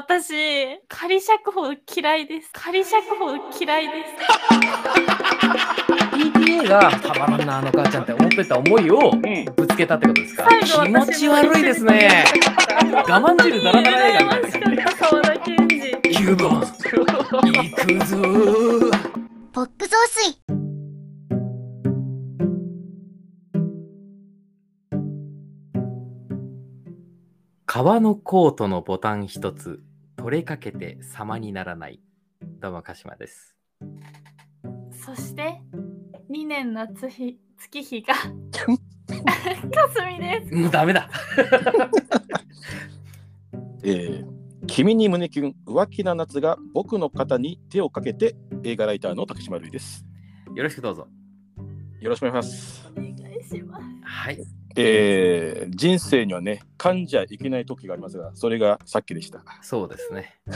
私、仮釈放嫌いです。仮釈放嫌いです。PTA がたまらんなあの母ちゃんって思ってた思いをうん。ぶつけたってことですか？気持ち悪いですね我慢汁ダラダラ映画みたいな沢田研二。9番 行くぞーポップ増水革のコートのボタン一つ取れかけて様にならないどうも鹿島ですそして、2年夏日、月日が、かすみです。もうダメだ えー君に胸キュン浮気な夏が僕の肩に手をかけて映画ライターの竹島るいです。よろしくどうぞよろしくお願いします。お願いします。はいえー人生にはね、噛んじゃいけない時がありますが、それがさっきでした。そうですね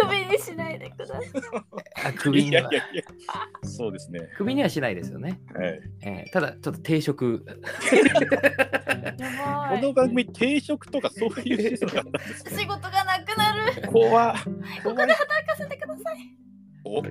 首にしないでください。あ首にはいやいやいや、そうですね。首にはしないですよね、はい、えーただちょっと定食。この番組、定食とかそういうシステムだったんですね。仕事がなくなる。怖ここで働かせてください。お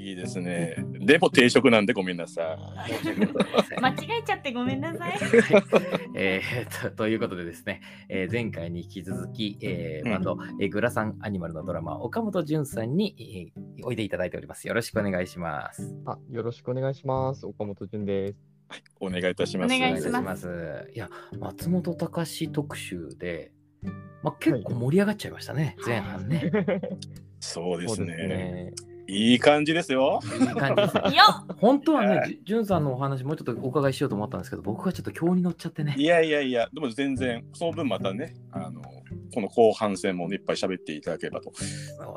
いいですね。でも定食なんでごめんなさ 間違えちゃってごめんなさい。えーとということでですね、えー前回に引き続き、えーうんバンド、えーグラサンアニマルのドラマ、岡本潤さんに、えーおいでいただいております。よろしくお願いします。あ、よろしくお願いします。岡本潤です。い。お願いいたします。お願いしますいや、松本隆特集で、まあ、結構盛り上がっちゃいましたね、前半 ね。そうですね。ね。いい感じですよ。いい感じですねいや、本当ははね、じゅんさんのお話、もうちょっとお伺いしようと思ったんですけど、僕がちょっと今日に乗っちゃってねい。やいやいや、でも全然、その分またね、あの、この後半戦もねいっぱい喋っていただければと。そ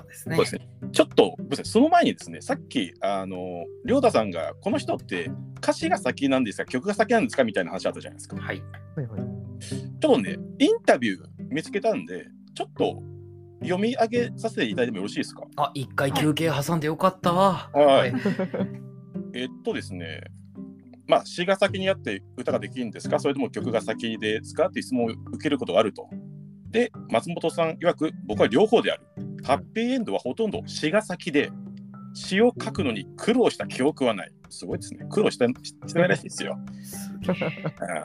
うですね。そうですね。ちょっと、ごめんなさいその前にですね、さっき、あの、りょうたさんが、この人って歌詞が先なんですか、曲が先なんですかみたいな話あったじゃないですか。はい。はいはい。ちょっとね、インタビュー見つけたんで、ちょっと読み上げさせていただいてもよろしいですか？あ、一回休憩挟んでよかったわ。はいえっとですね、まあ、詩が先にあって歌ができるんですか？それとも曲が先ですかって質問を受けることがあると。で、松本さん曰く、僕は両方である。ハッピーエンドはほとんど詩が先で、詩を書くのに苦労した記憶はない。すごいですね。苦労したしてないらしいですよ。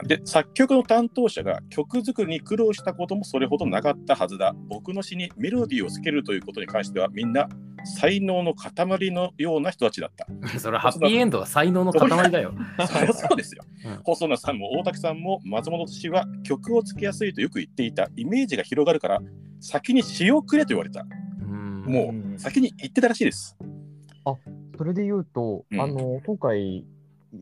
で、作曲の担当者が曲作りに苦労したこともそれほどなかったはずだ。僕の詩にメロディーをつけるということに関しては、みんな才能の塊のような人たちだった。それはハッピーエンドは才能の塊だよ。そりゃそうですよ。うん細野さんも大竹さんも松本氏は曲をつけやすいとよく言っていた。イメージが広がるから、先に詩をくれと言われた。うんもう先に言ってたらしいです。それで言うと、うん。あの、今回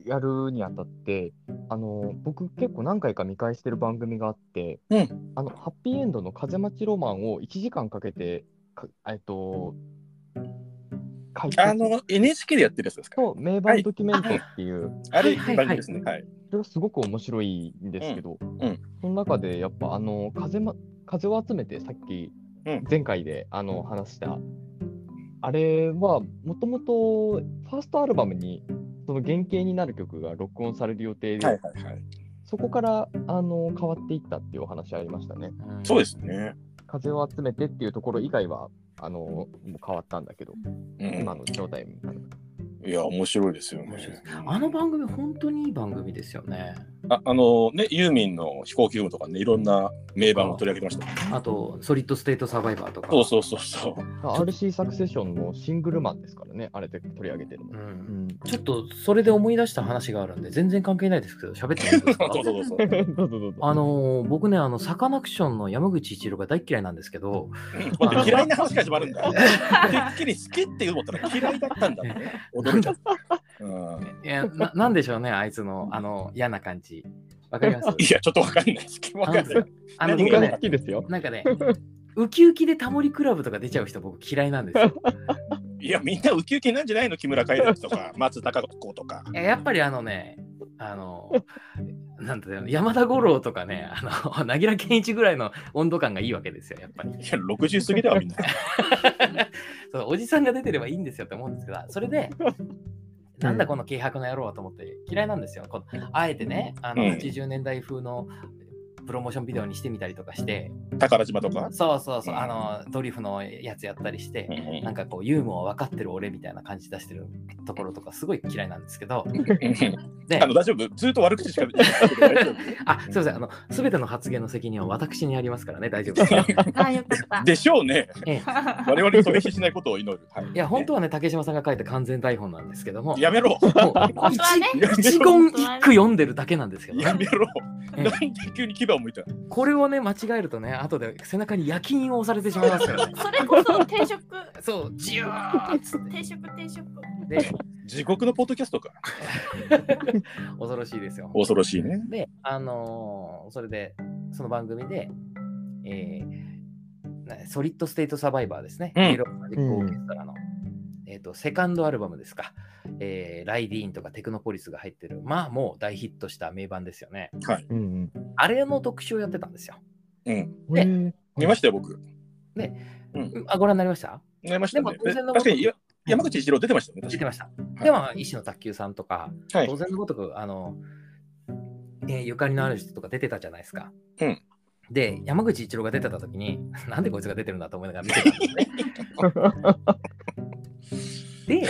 やるにあたって、あの、僕結構何回か見返してる番組があって、うん。あの、ハッピーエンドの風待ちロマンを1時間かけて、かえっと、解説。あの、NHK でやってるやつですか？と名盤ドキュメントっていう、あれ、番組ですね。はい。それがすごく面白いんですけど、うん。その中でやっぱあの風,、ま、風を集めてさっきうん。前回であの話した、あれはもともとファーストアルバムにその原型になる曲が録音される予定で、はいはいはい。そこからあの変わっていったっていうお話ありましたね。うんそうですね。風を集めてっていうところ以外はあのもう変わったんだけど、うん今の状態みたいな。いや、面白いですよね面白いです。あの番組、本当にいい番組ですよね。ああのね、ユーミンの飛行機雲とかね、いろんな名盤を取り上げてました。あと、ソリッドステートサバイバーとか。そうそうそうそう。あ RC サクセションのシングルマンですからね、あれで取り上げてるの。う。うんんちょっと、それで思い出した話があるんで、全然関係ないですけど、喋ってもいいですか？そうそうそう。どうぞどうぞ。あのー僕ね、あの、サカナクションの山口一郎が大っ嫌いなんですけど、嫌いな話から始まるんだ。てっきり好きって言う思ったら嫌いだったんだね。驚いちゃった。うんいやな、なんでしょうね、あいつの、あの、嫌な感じ。わかります？いや、ちょっとわかんないです。わかんない。あの、僕は好、きですよ？なんかね、ウキウキでタモリクラブとか出ちゃう人、僕嫌いなんですよ。いや、みんなウキウキなんじゃないの木村カエラとか、松たか子とか。いややっぱりあのね、あの、なんだよ、山田五郎とかね、あの、なぎら健一ぐらいの温度感がいいわけですよ、やっぱり。いや、60過ぎだわ、みんな。そうおじさんが出てればいいんですよって思うんですけど、それで、なんだこの軽薄な野郎はと思って嫌いなんですよ。あえてね、あのうん。80年代風のプロモーションビデオにしてみたりとかして、宝島とか？そうそうそう、あのドリフのやつやったりして、なんかこうユーモア分かってる俺みたいな感じ出してるところとかすごい嫌いなんですけど、であの大丈夫？ずっと悪口しか言ってない大丈 あ、すみません、あの、すべての発言の責任は私にありますからね、大丈夫です。あ、よかった夫。でしょうね。ええ我々に飛び火しないことを祈る。はいいや、本当はね、竹島さんが書いた完全台本なんですけども、やめろ。一一言一句読んでるだけなんですけどね。やめろ。ええなんで急に牙を向いたのこれをね、間違えるとね、後で背中に夜勤を押されてしまいますからね。それこそ定食、そう、ジューッつって。定食、定食。で、地獄のポッドキャストか。恐ろしいですよ。恐ろしいね。で、あのーそれで、その番組で、えーなソリッドステートサバイバーですね。うんイエローマジックオーケストラの、えーと、セカンドアルバムですか。えーライディーンとかテクノポリスが入ってる、まあもう大ヒットした名盤ですよね。はい。うんあれの特集をやってたんですよ。うん。うん。へ見ましたよ、僕。うんあ、ご覧になりました？見ましたねでも。当然のごとく確かにや山口一郎出てましたね。確か出てました。いでも、石野卓球さんとか、に。はい当。然のごとく、あの、えーゆかりのある人とか出てたじゃないですか。うんで、山口一郎が出てた時に、なんでこいつが出てるんだと思いながら見てたんですね。で、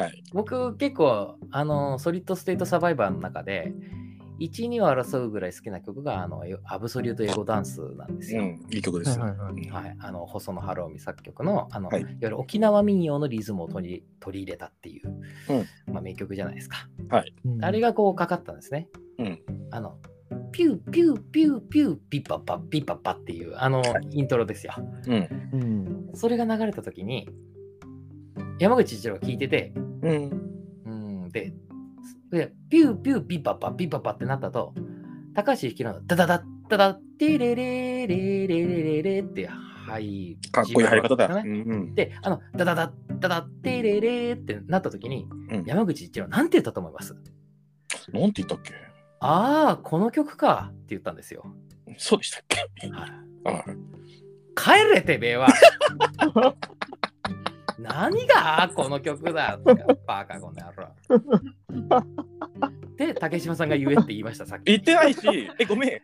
はい。僕結構、あの、ソリッドステートサバイバーの中で、1、2を争うぐらい好きな曲が、あの、アブソリュートエゴダンスなんですよ。うん。いい曲です。はいはいはいうんはい、あの細野晴臣作曲のあの、はいい、わゆる沖縄民謡のリズムを取り取り入れたっていう、うんまあ、名曲じゃないですか。うんあれがこうかかったんですね。うんあのピューピューピューピューピッパッパピッパッパっていうあのイントロですよ。うん。うん。それが流れた時に山口一郎が聞いてて、うん。うん、ででピューピューピッパッパピッパッパってなったと高橋幸宏のダダダッダダッテレレレレレレレってはいかっこいい入り方だ。ねうんうん。で、あの、ダダダッダダッテレレってなった時に、うん山口一郎なんて言ったと思いますなんて言ったっけああ、この曲かって言ったんですよ。そうでしたっけはいあ帰れてべえは何がこの曲だバカこの野郎。で、竹島さんが言えって言いました、さっき。言ってないし、え、ごめん。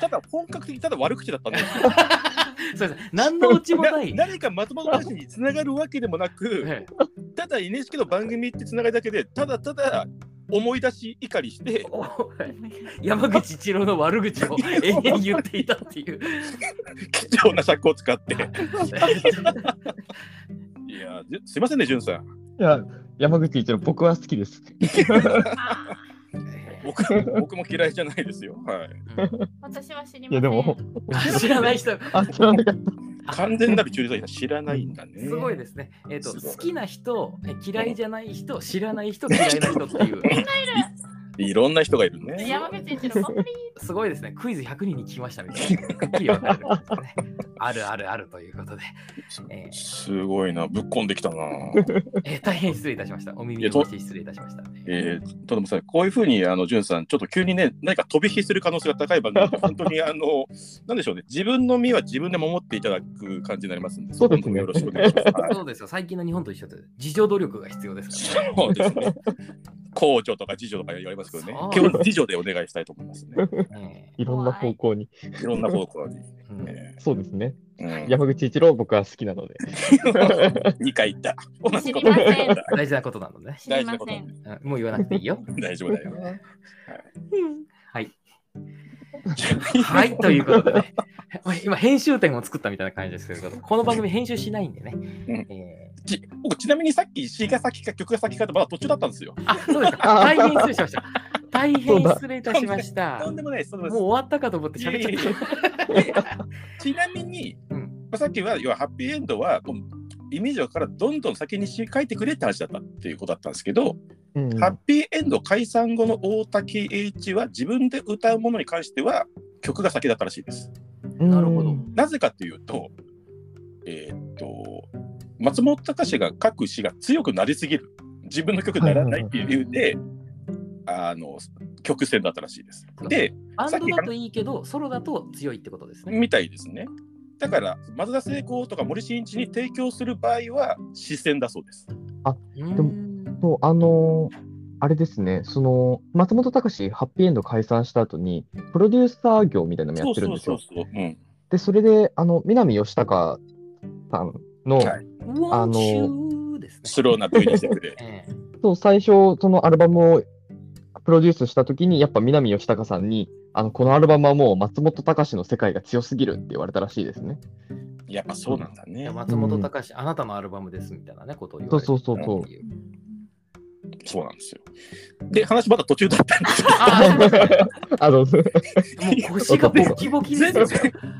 ただ本格的にただ悪口だったんだよ。そうです。何のオチもない。な何か松本大臣につながるわけでもなく、えただ NHK の番組ってつながりだけで、ただただ思い出し怒りして山口一郎の悪口を永遠に言っていたっていう。貴重な尺を使って。いや、すいませんね、じゅんさん。いや、山口一郎、僕は好きです。僕僕も嫌いじゃないですよ。はい。私は知りません。いや、でも、知らない人、あ、知らなかった。完全なる中立は知らないんだね。すごいですね。えっ、と、すごい好きな人、え嫌いじゃない人、知らない人、嫌いな人っていう、いろんな人がいるね。山口一郎、本当に すごいですね。クイズ100人に聞きましたみたいな。はっきり分かるんですね。あるあるあるということで、えーすごいな、ぶっこんできたな。えー大変失礼いたしました。お耳をおして失礼いたしました。えー、とでもさ、こういうふうに、あの、じゅんさん、ちょっと急にね、何か飛び火する可能性が高い番組、本当に、あの、なんでしょうね、自分の身は自分で守っていただく感じになりますんで、そうですねよろしくお願いします。はいそうですよ。最近の日本と一緒で、自助努力が必要ですからね。そうですね。公助とか次女とか言われますけどね基本次女でお願いしたいと思いますね。えいろんな方向に。いろんな方向に。そうですね。山口一郎、僕は好きなので。2回言った。大事なことなのでね。知りません。うんもう言わなくていいよ。大丈夫だよ。はい。はい、ということでね。今、編集点を作ったみたいな感じですけど、この番組編集しないんでね。えーち僕、ちなみにさっき詩が先か曲が先かってまだ途中だったんですよ。あ、そうですか。大変失礼しました。大変失礼いたしました。とんでもないもう終わったかと思って喋っちゃった。ちなみに、うんまあさっきは要はハッピーエンドはこうイメージからどんどん先に詩書いてくれって話だったっていうことだったんですけど、うんハッピーエンド解散後の大滝栄一は自分で歌うものに関しては曲が先だったらしいです。なるほどなぜかというと、えーっと、松本隆が書く詩が強くなりすぎる。自分の曲にならないっていう理由で、あの、曲線だったらしいです。で、バンドだといいけど、ソロだと強いってことですね。みたいですね。だから、松田聖子とか森進一に提供する場合は、視線だそうです。うんでもそう、あのーあれですね、その、松本隆ハッピーエンド解散した後に、プロデューサー業みたいなのもやってるんですよ。で、それで、あの、南義隆さんの、はいあののですね。スローな V にしてくれ。ええそう最初、そのアルバムをプロデュースしたときに、やっぱ南義隆さんに、あの、このアルバムはもう松本隆の世界が強すぎるって言われたらしいですね。やっぱそうなんだね。松本隆、あなたのアルバムですみたいなね、ことを言われてそうそうそうそうそうなんですよ。で、話まだ途中だったんですあ あの、もう腰がボキボキですよ。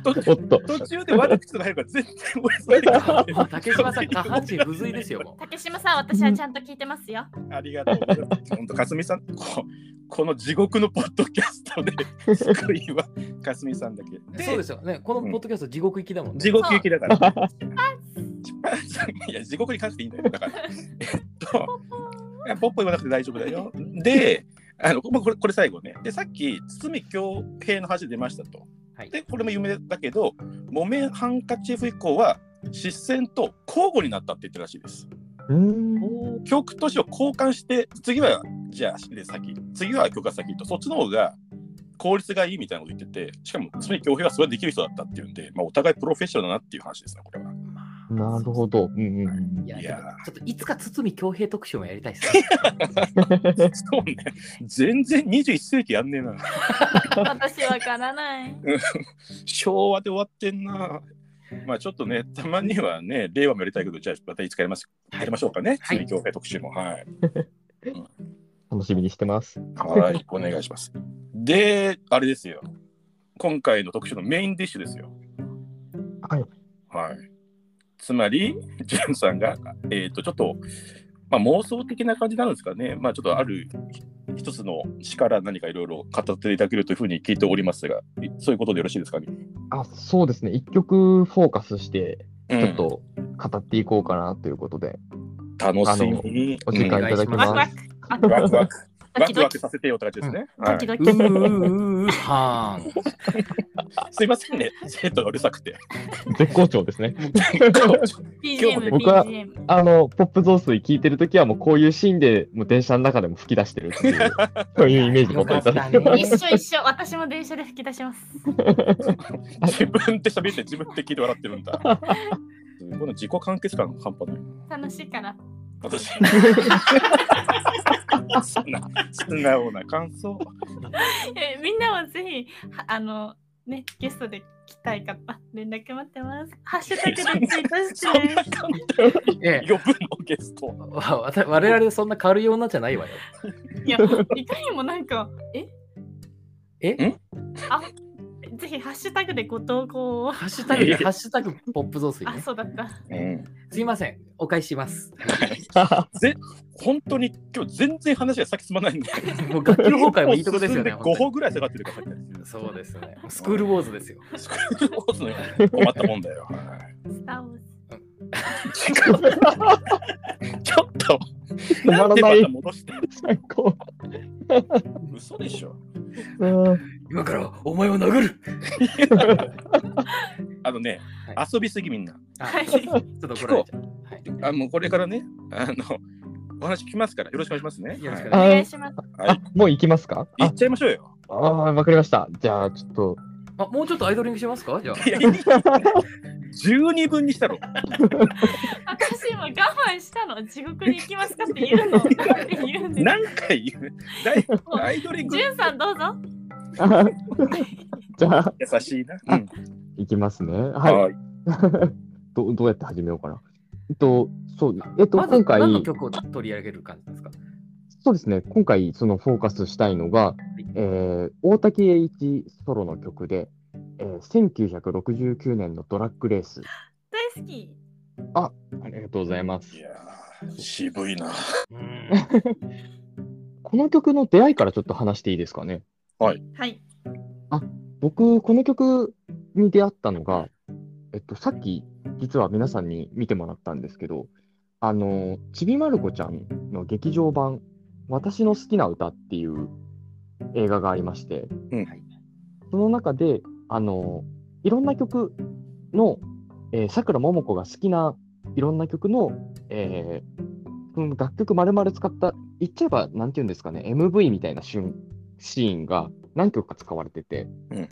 途中で悪口とか入るから全然俺それ竹島さん、下半身不随ですよ。竹島さん、私はちゃんと聞いてますよ。ありがとうございます。本当、かすみさん、ここの地獄のポッドキャストで救いはかすみさんだけ。そうですよね。このポッドキャスト地獄行きだもんね。地獄行きだから。いや、地獄に関していいんだよ。だから。えっと、ポッポ言わなくて大丈夫だよ。で、あのまあこれこれ最後ね。で、さっき、堤恭平の話出ましたと。はいで、これも有名だけど、木綿ハンカチーフ以降は、失戦と交互になったって言ってるらしいです。うーん。曲と詩を交換して、次は、じゃあ、で先、次は曲が先と、そっちの方が効率がいいみたいなこと言ってて、しかも、堤恭平はそれできる人だったっていうんで、まあ、お互いプロフェッショナルだなっていう話ですね、これは。まあなるほど。うんうんうんいや、いやちょっといつか堤恭平特集もやりたいですね。そうね。全然21世紀やんねえな。私わからない。昭和で終わってんな。まあちょっとね、たまにはね、令和もやりたいけど、じゃあまたいつかやりますやりましょうかね。はい次、協会特集も。はい。楽しみにしてます。はい、お願いします。で、あれですよ。今回の特集のメインディッシュですよ。はい。はい。つまり、ジュンさんが、えっ、と、ちょっと、まあ、妄想的な感じなんですかね。まあ、ちょっとある一つの詩から何かいろいろ語っていただけるというふうに聞いておりますが、いそういうことでよろしいですかね？あ、そうですね。一曲フォーカスして、ちちょっと語っていこうかなということで、楽しみ。お時間いただきます。ク。ワクワク。ワクワクさせてよって感じですね。はいドキドキ。うーうーはーん。すいませんね、生徒がうるさくて。絶好調ですね。僕は。あの、ポップ増水聞いてるときは、もうこういうシーンで、もう電車の中でも吹き出してるっていう、そういうイメージ持っていただいて。よかったね一緒一緒。私も電車で吹き出します。自分で喋って自分で聞いて笑ってるんだ。この自己完結感が半端ない。楽しいから。私。そんな素直な感想。えみんなもぜひ、はあの、ね、ゲストで来たい方、連絡待ってます。ハッシュタグでツイートしそんなて。簡単えに呼ぶのゲスト。わわた我々そんな軽い女じゃないわよ。いや、いかにもなんか、え？え？あぜひハッシュタグでご投稿を。ハッシュタグで、ハッシュタグポップ増水あ、ね。そうだった。うん、すいません。お返しします。ぜ本当に今日全然話が先進まないんで。もう学級崩壊もいいとこですよね。5歩ぐらい下がってるかそうですね。スクールウォーズですよ。スクールウォーズのように困ったもんだよ。はいスター・ウォーズ。ちょっと、止まらないんでまた戻して。最高。嘘でしょ。うん今からお前を殴る あのね、は遊びすぎみんな。あはいちょっと怒られちゃう。はいあもうこれからね、あの、お話聞きますから、よろしくお願いしますね。よろしくお願いします。はいあ、もう行きますか？行あっちゃいましょうよ。あー、わかりました。じゃあ、ちょっと。あもうちょっとアイドリングしますか？じゃあ。十二分にしたろ。私今我慢したの？地獄に行きますかって言うの？なんで言うんです何回言う？アイドリングジュンさんどうぞ。じゃあ、優しいな。うん行きますね。はい。はい。どどうやって始めようかな。えっと、そう、えっと、今回、何の曲を取り上げる感じですか？そうですね、今回、そのフォーカスしたいのが、えー大滝栄一ソロの曲で、えー1969年のドラッグレース。大好き。ありがとうございますい。やー渋いな。うん。この曲の出会いからちょっと話していいですかね？はい。僕、この曲に出会ったのが、えっと、さっき、実は皆さんに見てもらったんですけど、あの、ちびまる子ちゃんの劇場版、私の好きな歌っていう映画がありまして、はい。その中で、あの、いろんな曲の、えー、さくらももこが好きないろんな曲の、えー楽曲丸々使った、言っちゃえば、なんていうんですかね、MV みたいな瞬シーンが何曲か使われてて、うん。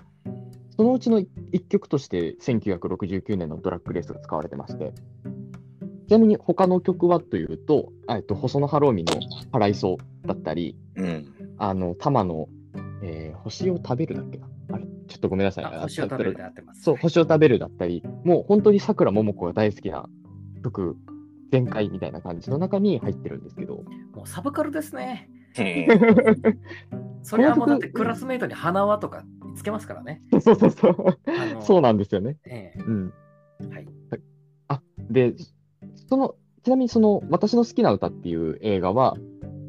そのうちの1曲として1969年のドラッグレースが使われてまして、ちなみに他の曲はというと、あえっと、細野晴臣の「払いそう」だったり、うん。あの、玉の、えー星を食べるだっけな？あれ？ちょっとごめんなさい。あ星を食べるで合ってます。そう、星を食べるだったり、もう本当にさくらももこが大好きな曲全開みたいな感じの中に入ってるんですけど、もうサブカルですね。うん それはもうだってクラスメイトに花輪とかつけますからね。そうそうそう。そうなんですよね。えうん。えはい。で、その、ちなみにその、私の好きな歌っていう映画は、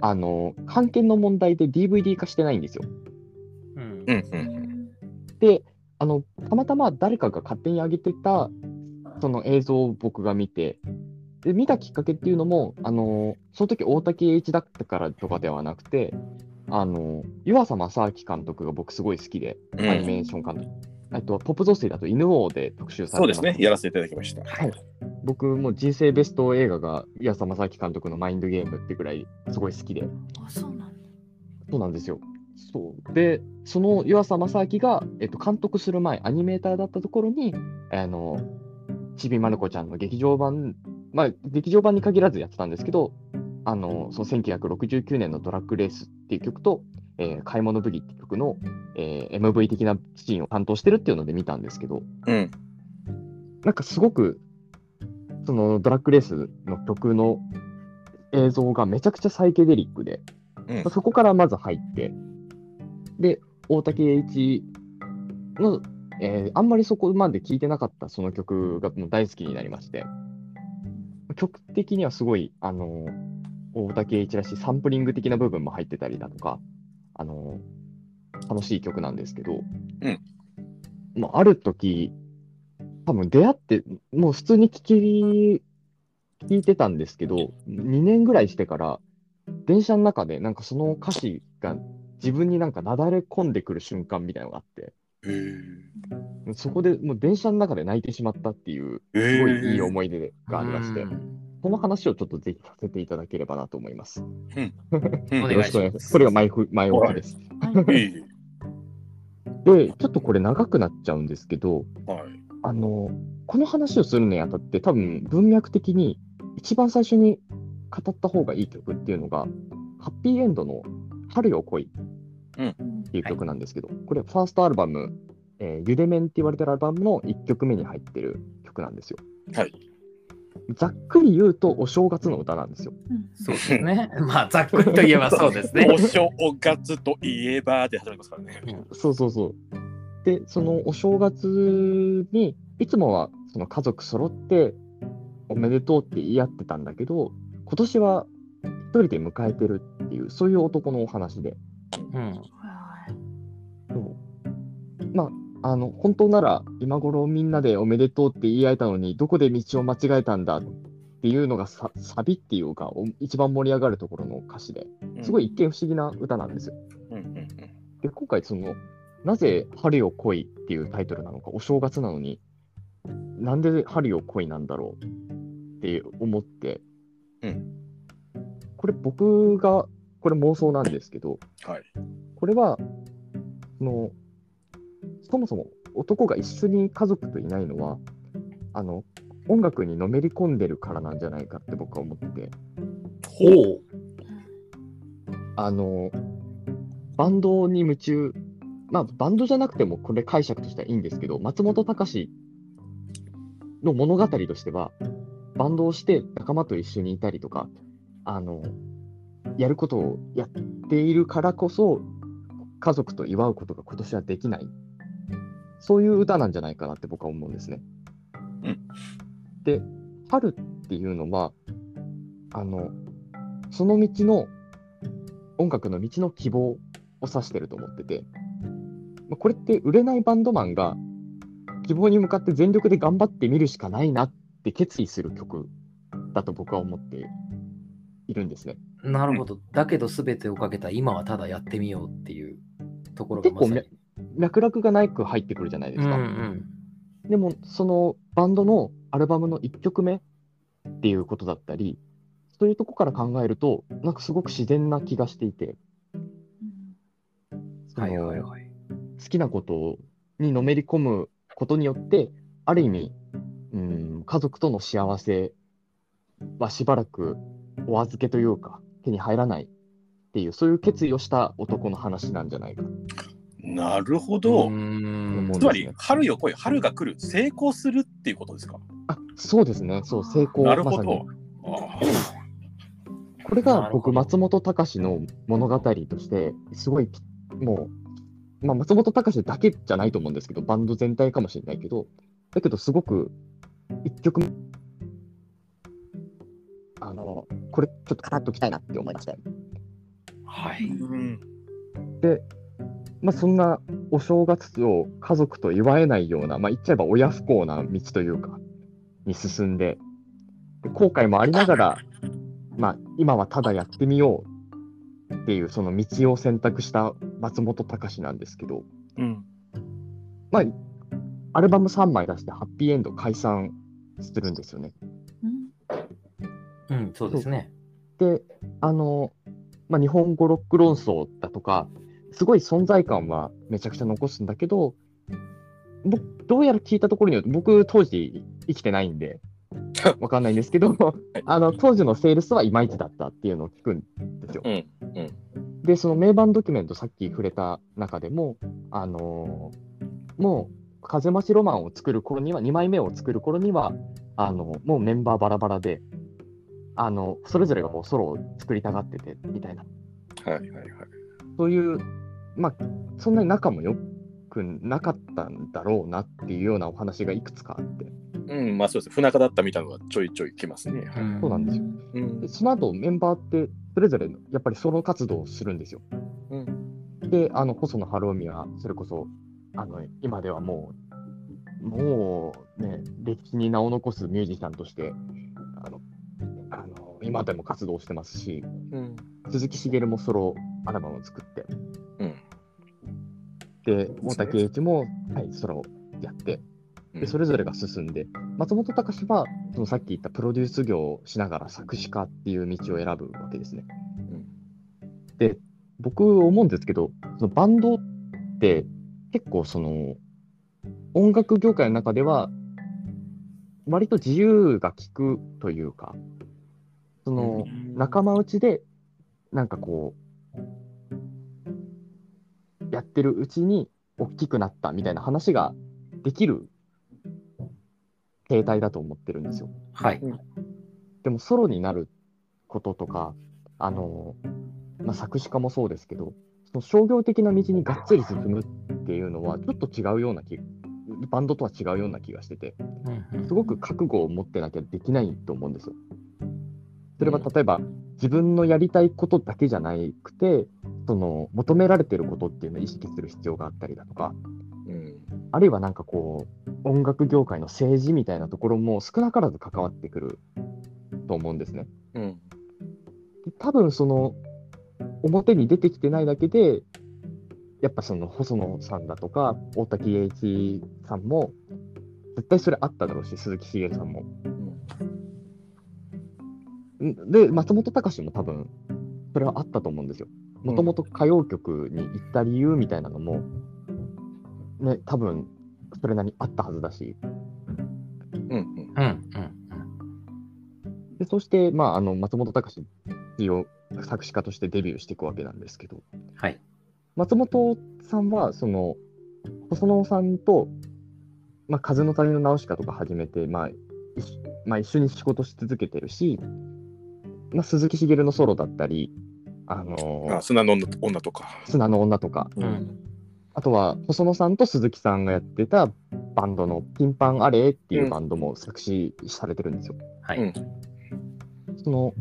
あの、版権の問題で DVD 化してないんですよ。うんうんうんで、あの、たまたま誰かが勝手に上げてた、その映像を僕が見て、で、見たきっかけっていうのも、あの、その時大竹栄一だったからとかではなくて、あの、湯浅正明監督が僕すごい好きで、うんアニメーション監督。あと、ポップ増水だと犬王で特集されてそうですね。やらせていただきました。はい。僕も人生ベスト映画が湯浅正明監督のマインドゲームってぐらいすごい好きで。あ、そうなんだ。そうなんですよ。そう。で、その湯浅正明が、えっと、監督する前、アニメーターだったところに、あの、ちびまる子ちゃんの劇場版、まあ、劇場版に限らずやってたんですけど、あの、その1969年のドラッグレースっていう曲と、えー買い物ブギっていう曲の、えー MV 的なシーンを担当してるっていうので見たんですけど、うん。なんかすごく、そのドラッグレースの曲の映像がめちゃくちゃサイケデリックで、うん。そこからまず入って、で、大竹栄一の、えーあんまりそこまで聴いてなかったその曲がもう大好きになりまして、曲的にはすごい、あの大竹栄一らしいサンプリング的な部分も入ってたりだとか、あの楽しい曲なんですけど、うんまあ、ある時多分出会って、もう普通に聞き、聞いてたんですけど、2年ぐらいしてから、電車の中でなんかその歌詞が自分になんかなだれ込んでくる瞬間みたいなのがあって。そこでもう電車の中で泣いてしまったっていう、すごいいい思い出がありまして、うんその話をちょっとぜひさせていただければなと思います。うん お願いよろしくお願いししまますす。これが前ふ前置きです。はいいい。で、ちょっとこれ長くなっちゃうんですけど、はい。あの、この話をするにあたって、多分文脈的に一番最初に語った方がいい曲っていうのが、ハッピーエンドの春よ来いっていう曲なんですけど、これ、ファーストアルバム、えー、ゆでめんって言われてるアルバムの1曲目に入ってる曲なんですよ。はい。ざっくり言うと、お正月の歌なんですよ。うんそうですね。まあ、ざっくりといえばそうですね。お正月といえばで始まりますからね。そうそうそう。で、そのお正月に、いつもはその家族揃って、おめでとうって言い合ってたんだけど、今年は一人で迎えてるっていう、そういう男のお話で。うん。そうまあ、あの、本当なら今頃みんなでおめでとうって言い合えたのに、どこで道を間違えたんだっていうのがさサビっていうか、お一番盛り上がるところの歌詞で、すごい一見不思議な歌なんですよ。うんうんうん。で、今回その、なぜ春よ来いっていうタイトルなのか、お正月なのに、なんで春よ来いなんだろうって思って、うんこれ僕が、これ妄想なんですけど、はい。これは、その、そもそも男が一緒に家族といないのは、あの、音楽にのめり込んでるからなんじゃないかって僕は思ってて、ほう。あの、バンドに夢中、まあ、バンドじゃなくてもこれ解釈としてはいいんですけど、松本隆の物語としては、バンドをして仲間と一緒にいたりとか、あの、やることをやっているからこそ、家族と祝うことが今年はできない。そういう歌なんじゃないかなって僕は思うんですね。うんで、春っていうのは、あの、その道の音楽の道の希望を指してると思ってて、まあこれって売れないバンドマンが希望に向かって全力で頑張ってみるしかないなって決意する曲だと僕は思っているんですね。なるほど。だけど、すべてをかけた今はただやってみようっていうところが結構まさに。脈絡がないく入ってくるじゃないですか。うんうん。でも、そのバンドのアルバムの1曲目っていうことだったり、そういうとこから考えると、なんかすごく自然な気がしていて、はいはいはい。好きなことにのめり込むことによって、ある意味、うん、家族との幸せはしばらくお預けというか、手に入らないっていう、そういう決意をした男の話なんじゃないか。なるほど。うーんつまり、春よ来い、春が来る、成功するっていうことですか？あ、そうですね。そう、成功。なるほど。あこれが僕、松本隆の物語として、すごいぴ、もう、まあ、松本隆だけじゃないと思うんですけど、バンド全体かもしれないけど、だけど、すごく、一曲目、あの、これ、ちょっとカラッときたいなって思いましたよ。はい。うんで、まあ、そんなお正月を家族と祝えないような、まあ、言っちゃえば親不幸な道というか、に進んで、で後悔もありながら、まあ、今はただやってみようっていう、その道を選択した松本隆なんですけど、うんまあ、アルバム3枚出して、ハッピーエンド解散するんですよね。うんうん、そうですね。で、あの、まあ、日本語ロック論争だとか、すごい存在感はめちゃくちゃ残すんだけど、僕どうやら聞いたところによると、僕当時生きてないんで、わかんないんですけど、あの当時のセールスはいまいちだったっていうのを聞くんですよ。うんで、その名盤ドキュメント、さっき触れた中でも、あのーもう、風増しロマンを作る頃には、2枚目を作る頃には、あのもうメンバーバラバラで、あのそれぞれがもうソロを作りたがっててみたいな、はいはいはい。そういう、まあ、そんなに仲も良くなかったんだろうなっていうようなお話がいくつかあって、うん、まあそうですね。不仲だったみたいなのがちょいちょい来ますね。はいそうなんですよ。うんでその後メンバーって、それぞれやっぱりソロ活動をするんですよ。うんで、あの細野晴臣は、それこそ、あの今ではもう、もうね、歴史に名を残すミュージシャンとして、あのあの今でも活動してますし、うん鈴木茂もソロアルバムを作って、うんで、大竹栄一も、はい、ソロやって、でそれぞれが進んで、松本隆は、そのさっき言ったプロデュース業をしながら作詞家っていう道を選ぶわけですね。で、僕思うんですけど、そのバンドって結構その音楽業界の中では割と自由が利くというか、その仲間内でなんかこう、やってるうちに大きくなったみたいな話ができる形態だと思ってるんですよ。はい。でもソロになることとか、あの、まあ、作詞家もそうですけど、その商業的な道にがっつり進むっていうのは、ちょっと違うような気、バンドとは違うような気がしてて、うんすごく覚悟を持ってなきゃできないと思うんですよ。それは例えば、自分のやりたいことだけじゃなくて、その求められてることっていうのを意識する必要があったりだとか、うんあるいはなんかこう、音楽業界の政治みたいなところも少なからず関わってくると思うんですね。うんで多分その表に出てきてないだけで、やっぱその細野さんだとか、大滝栄一さんも、絶対それあっただろうし、鈴木茂さんも。んで、松本隆も多分、それはあったと思うんですよ。もともと歌謡曲に行った理由みたいなのも、ね、多分、それなりにあったはずだし、うんうん。うんうんでそして、まあ、あの松本隆を作詞家としてデビューしていくわけなんですけど、はい。松本さんは、その、細野さんと、まあ、風の谷のナウシカとか始めて、まあ、まあ、一緒に仕事し続けてるし、まあ、鈴木茂のソロだったり、あのーあ砂の女女とか。砂の女とか、ううんんあとは細野さんと鈴木さんがやってたバンドのピンパンアレーっていうバンドも作詞されてるんですよ。はい。うんその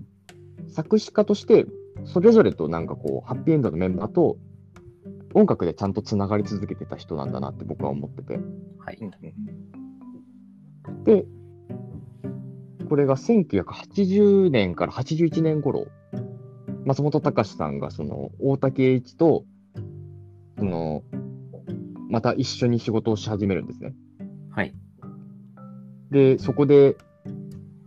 作詞家として、それぞれとなんかこう、ハッピーエンドのメンバーと音楽でちゃんとつながり続けてた人なんだなって僕は思ってて。はい。で、これが1980年から81年頃、松本隆さんがその大竹栄一と、その、また一緒に仕事をし始めるんですね。はい。で、そこで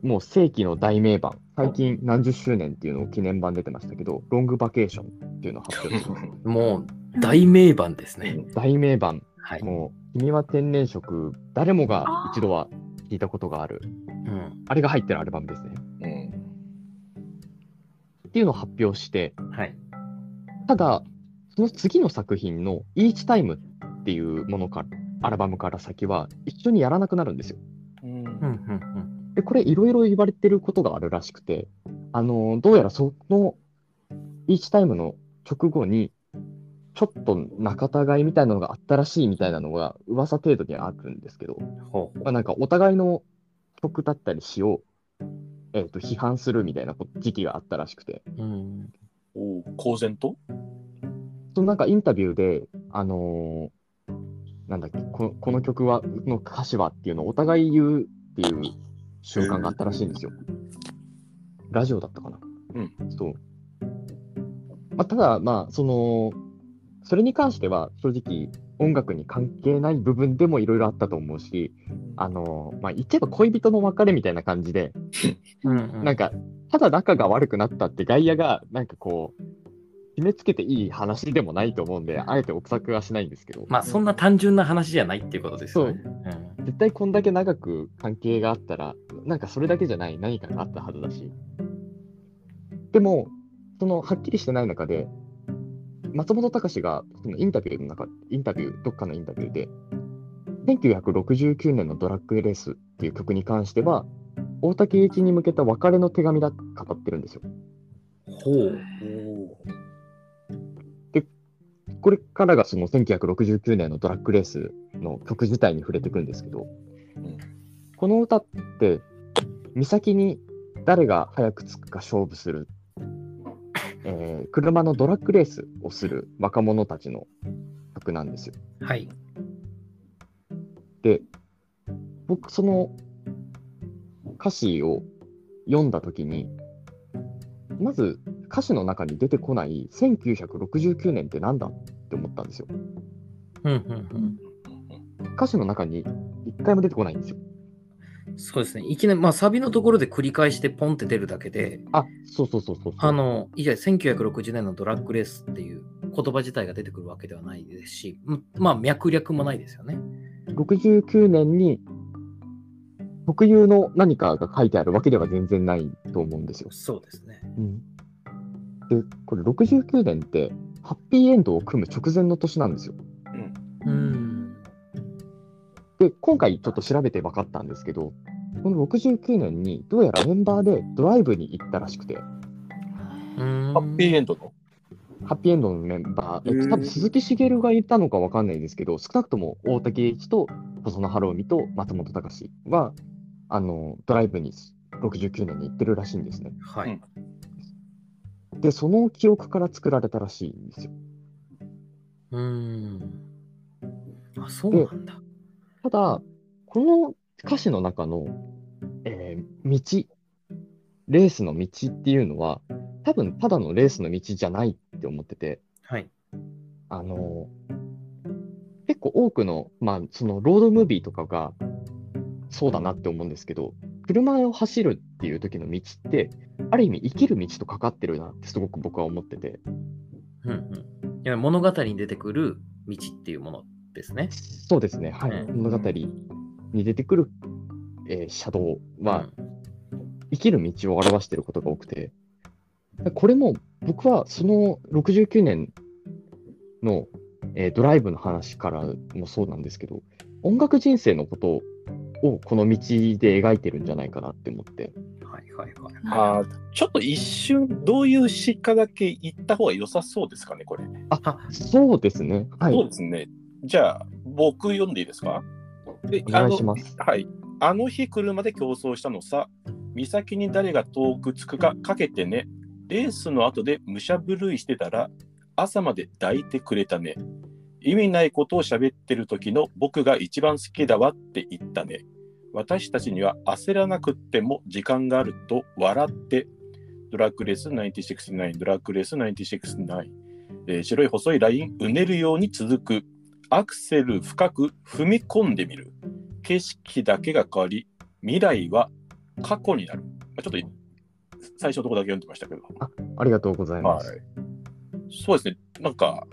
もう世紀の大名盤、最近何十周年っていうのを記念版出てましたけど、ロングバケーションっていうのを発表してます。もう大名盤ですね。大名盤、はい。もう、君は天然色、誰もが一度は聞いたことがある、うん。あれが入ってるアルバムですね。うん。っていうのを発表して、はい。ただ、その次の作品の Each Time っていうものから、アルバムから先は一緒にやらなくなるんですよ。うんうんうんで、これいろいろ言われてることがあるらしくて、あの、どうやらその Each Time の直後に、ちょっと仲違いみたいなのがあったらしいみたいなのが噂程度にはあるんですけど、まあ、なんかお互いの曲だったり詩を、えっと批判するみたいな時期があったらしくて、うん。おう公然と？そのなんかインタビューで、あのーなんだっけこ、この曲は、の歌詞はっていうのをお互い言うっていう瞬間があったらしいんですよ。ラジオだったかな。うん。そう。まあ、ただ、まあ、その、それに関しては正直音楽に関係ない部分でもいろいろあったと思うし、あのーまあ、言っちゃえば恋人の別れみたいな感じで、うんうんなんか、ただ仲が悪くなったって外野が、なんかこう、決めつけていい話でもないと思うんで、あえて憶測はしないんですけど、まあそんな単純な話じゃないっていうことですよね。絶対こんだけ長く関係があったら、なんかそれだけじゃない何かがあったはずだし。でも、そのはっきりしてない中で、松本隆がそのインタビューの中、インタビュー、どっかのインタビューで、1969年のドラッグレースっていう曲に関しては、大竹栄一に向けた別れの手紙だって語ってるんですよ。ほう。これからがその1969年のドラッグレースの曲自体に触れていくんですけど、うんこの歌って、岬に誰が早く着くか勝負する、えー車のドラッグレースをする若者たちの曲なんですよ。はい。で、僕、その歌詞を読んだときに、まず歌詞の中に出てこない1969年ってなんだって思ったんですよ。うんうんうん。歌詞の中に一回も出てこないんですよ。そうですね。いきなり、まあサビのところで繰り返してポンって出るだけで、あ、そうそうそうそうそう。あの、いや、1960年のドラッグレースっていう言葉自体が出てくるわけではないですし、うんまあ脈略もないですよね。69年に特有の何かが書いてあるわけでは全然ないと思うんですよ。そうですね。うん、で、これ69年ってハッピーエンドを組む直前の年なんですよ。うん。で、今回ちょっと調べて分かったんですけど、この69年にどうやらメンバーでドライブに行ったらしくて、ハハッピーエンドの？ハッピーエンドのメンバー、えっと、多分鈴木茂がいたのか分かんないですけど、少なくとも大竹栄一と細野晴臣と松本隆は、あの、ドライブに69年に行ってるらしいんですね。はい。で、その記憶から作られたらしいんですよ。うん。あ、そうなんだ。ただ、この歌詞の中の、えー道、レースの道っていうのは、多分ただのレースの道じゃないって思ってて、はい。あの結構多くの、まあ、そのロードムービーとかがそうだなって思うんですけど、車を走るっていう時の道って、ある意味生きる道とかかってるなってすごく僕は思ってて、うんうん。いや物語に出てくる道っていうものですね。そうですね、はい、うん。物語に出てくる、えー車道はうん。生きる道を表していることが多くて、これも僕はその69年の、えードライブの話からもそうなんですけど、音楽人生のことをこの道で描いてるんじゃないかなって思って。はいはいはい。あーちょっと一瞬、どういう詩かだけ言った方が良さそうですかね、これ。そうですね。はい。そうですね。じゃあ、僕読んでいいですか？でお願いします。あのはい。あの日車で競争したのさ。岬に誰が遠く着くかかけてね。レースの後で武者震いしてたら、朝まで抱いてくれたね。意味ないことを喋ってる時の僕が一番好きだわって言ったね。私たちには焦らなくっても時間があると笑って、ドラッグレス969、ドラッグレス969、えー白い細いライン、うねるように続く。アクセル深く踏み込んでみる。景色だけが変わり、未来は過去になる。まあちょっと最初のところだけ読んでましたけど。ありがとうございまはいす。。そうですね。なんか、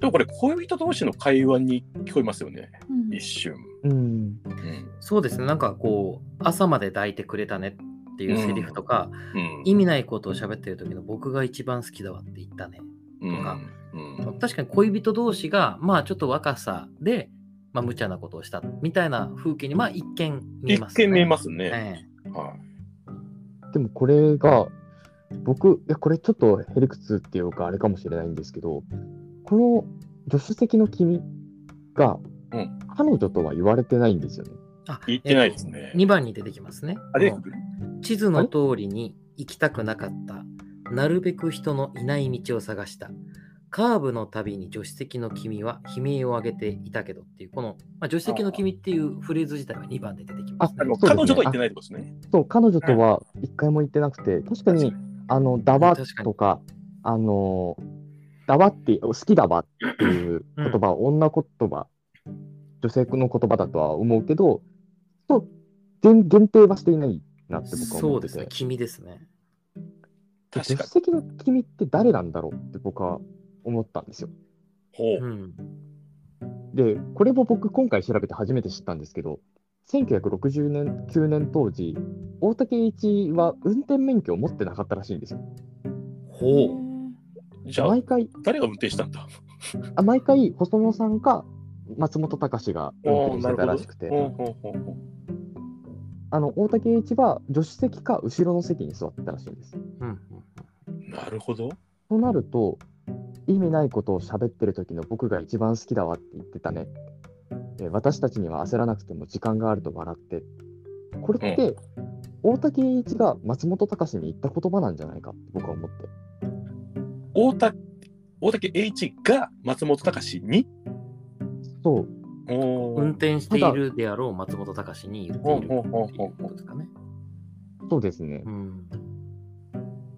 でもこれ、恋人同士の会話に聞こえますよね。うん一瞬。うん。うん。そうですね、なんかこう、朝まで抱いてくれたねっていうセリフとか、うん。意味ないことを喋ってる時の僕が一番好きだわって言ったね。うんとかうん確かに恋人同士が、まあちょっと若さで、まあ無茶なことをしたみたいな風景に、まあ一見見えます、ね。一見見えますね。えはい。でもこれが、僕、いやこれちょっとヘリクツっていうかあれかもしれないんですけど、この助手席の君が、うん彼女とは言われてないんですよね。あ言ってないですね。2番に出てきますね。地図の通りに行きたくなかった。なるべく人のいない道を探した。カーブのたびに助手席の君は悲鳴を上げていたけどっていう、この、まあ、助手席の君っていうフレーズ自体は2番で出てきますねあの。そうですね彼女とは言ってないってことですね。そう、彼女とは一回も言ってなくて、確かに、あの、だわ確かにとか、あの、だわって、好きだわっていう言葉は女言葉、女性の言葉だとは思うけど、そう、限限定はしていないなって僕は思っててそうですね、。君ですね。で助手。席の君って誰なんだろうって僕は思ったんですよ。ほう。うん。で、これも僕今回調べて初めて知ったんですけど、1960年、9年当時、大竹栄一は運転免許を持ってなかったらしいんですよ。ほう。じゃあ、毎回、誰が運転したんだ？あ毎回、細野さんか松本隆が運転してたらしくて、ほうほうほうほうあの大竹栄一は助手席か後ろの席に座ってたらしいんです。うんうんなるほど。となると、意味ないことを喋ってる時の僕が一番好きだわって言ってたね。えー私たちには焦らなくても時間があると笑って。これって、大竹栄一が松本隆に言った言葉なんじゃないかって僕は思って。大田大竹栄一が松本隆に？そう、お運転しているであろう松本隆に言っているっていうことですかね。そうですね。うん。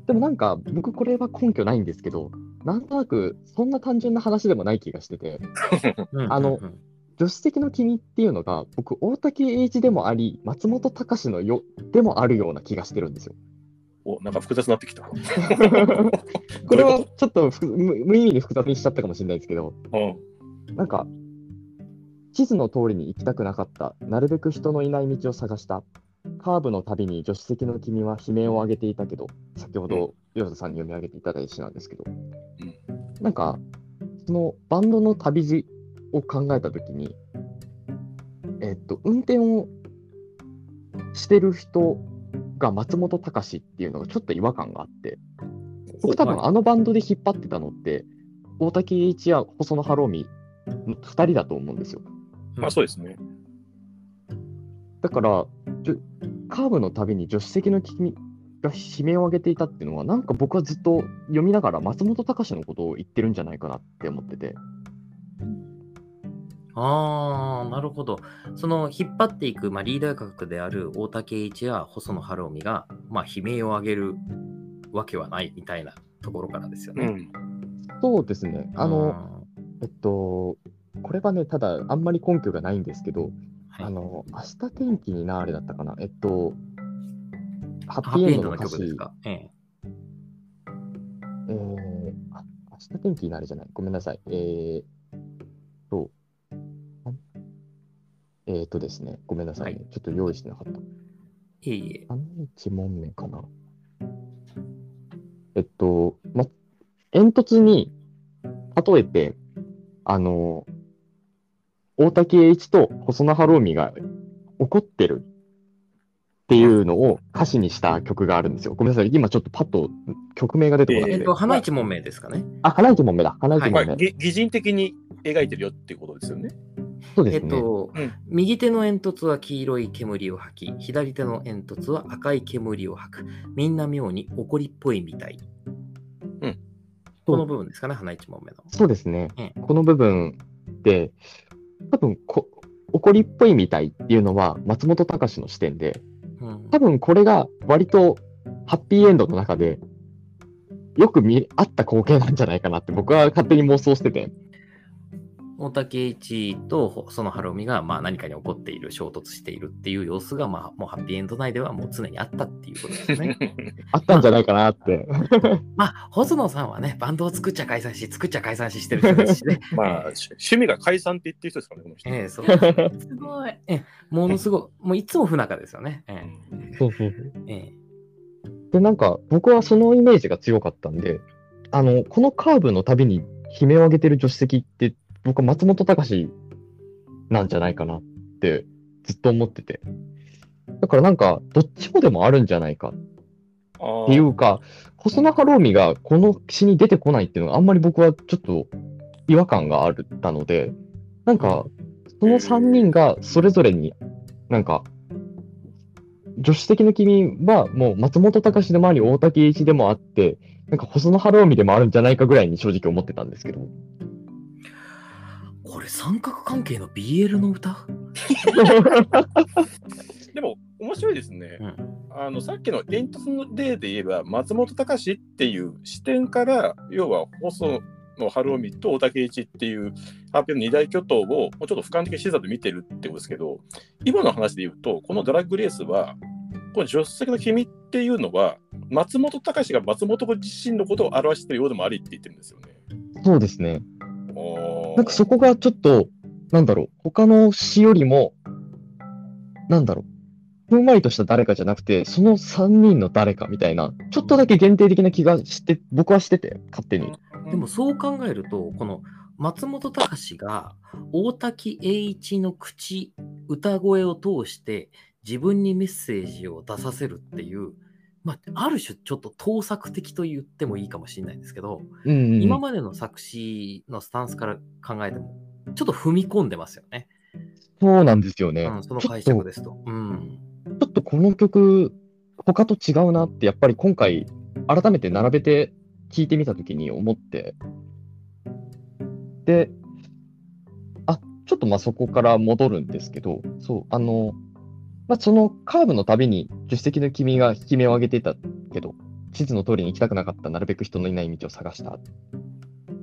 でもなんか、僕これは根拠ないんですけど、なんとなくそんな単純な話でもない気がしてて、あの助手席の君っていうのが、僕、大竹栄一でもあり、松本隆のよでもあるような気がしてるんですよ。おなんか複雑になってきた。これはちょっと無意味に複雑にしちゃったかもしれないですけど、うんなんか、地図の通りに行きたくなかった、なるべく人のいない道を探した、カーブのたびに助手席の君は悲鳴を上げていたけど、先ほど、ヨ田さんに読み上げていただいた詩なんですけど、なんか、そのバンドの旅路を考えたときに、えっと、運転をしてる人が松本隆っていうのがちょっと違和感があって、僕多分あのバンドで引っ張ってたのって、大竹栄一や細野晴臣の2人だと思うんですよ。まあそうですね。だから、カーブのたびに助手席の君が悲鳴を上げていたっていうのは、なんか僕はずっと読みながら松本隆のことを言ってるんじゃないかなって思ってて。ああ、なるほど。その引っ張っていく、まあ、リーダー格である大竹栄一や細野晴臣が、まあ、悲鳴を上げるわけはないみたいなところからですよね。うん。そうですね。あの、えっと、これはね、ただ、あんまり根拠がないんですけど、はいあの、明日天気になあれだったかな？えっと、ハッピーエンドの歌詞、曲ですか？えええー、あ、明日天気になあれじゃない？ごめんなさい。えーと、あえーとですね、ごめんなさいね。ちょっと用意してなかった。いえいえ。何日問目かな？えっと、ま、煙突に例えて、あの、大竹栄一と細野晴臣が怒ってるっていうのを歌詞にした曲があるんですよ。ごめんなさい。今ちょっとパッと曲名が出てこなくて。えっと、花一問目ですかね。あ、花一問目だ。花一まあ、問目。ぎ擬人的に描いてるよっていうことですよね。えそうですね。っと、うん右手の煙突は黄色い煙を吐き、左手の煙突は赤い煙を吐く。みんな妙に怒りっぽいみたい。うんこの部分ですかね、花一問目の。そうですねえ。この部分で、多分こ、怒りっぽいみたいっていうのは松本隆の視点で、うん多分これが割とハッピーエンドの中でよく見あった光景なんじゃないかなって僕は勝手に妄想してて。大竹一とその晴臣がまあ何かに起こっている、衝突しているっていう様子が、まあ、もうハッピーエンド内ではもう常にあったっていうことですね。あったんじゃないかなって。まあ、細野さんはね、バンドを作っちゃ解散し、作っちゃ解散ししてる人ですしね。まあ、し趣味が解散って言ってる人ですからね、この人。ええそうすごい。ものすごい、もういつも不仲ですよね。えそうそう。ええで、なんか、僕はそのイメージが強かったんで、あの、このカーブのたびに悲鳴を上げてる助手席って、僕は松本隆なんじゃないかなってずっと思ってて。だからなんか、どっちもでもあるんじゃないかっていうか、細野晴臣がこの詩に出てこないっていうのがあんまり僕はちょっと違和感があったので、なんか、その3人がそれぞれに、なんか、助手席の君はもう松本隆でもあり、大竹栄一でもあって、なんか細野晴臣でもあるんじゃないかぐらいに正直思ってたんですけど。これ三角関係の BL の歌？でも、面白いですね。うんあのさっきの煙突の例で言えば、松本隆っていう視点から、要は細野晴臣と大竹一っていう発表の二大巨頭をもうちょっと俯瞰的視座で見てるってことですけど、今の話で言うと、このドラッグレースは、この助手席の君っていうのは、松本隆が松本自身のことを表しているようでもありって言ってるんですよね。そうですね。なんかそこがちょっと、なんだろう、他の詩よりも、なんだろう、ふんわりとした誰かじゃなくて、その3人の誰かみたいな、ちょっとだけ限定的な気がして、僕はしてて、勝手に。でもそう考えると、この松本隆が大滝栄一の口、歌声を通して自分にメッセージを出させるっていう、まあ、ある種ちょっと盗作的と言ってもいいかもしれないんですけど、うんうんうん、今までの作詞のスタンスから考えても、ちょっと踏み込んでますよね。そうなんですよね。うん、その解と釈ですと。うん。ちょっとこの曲、他と違うなって、やっぱり今回、改めて並べて聴いてみたときに思って、で、あ、ちょっとまあそこから戻るんですけど、そう、あの、まあ、そのカーブのたびに助手席の君が悲鳴を上げていたけど、地図の通りに行きたくなかった、なるべく人のいない道を探した。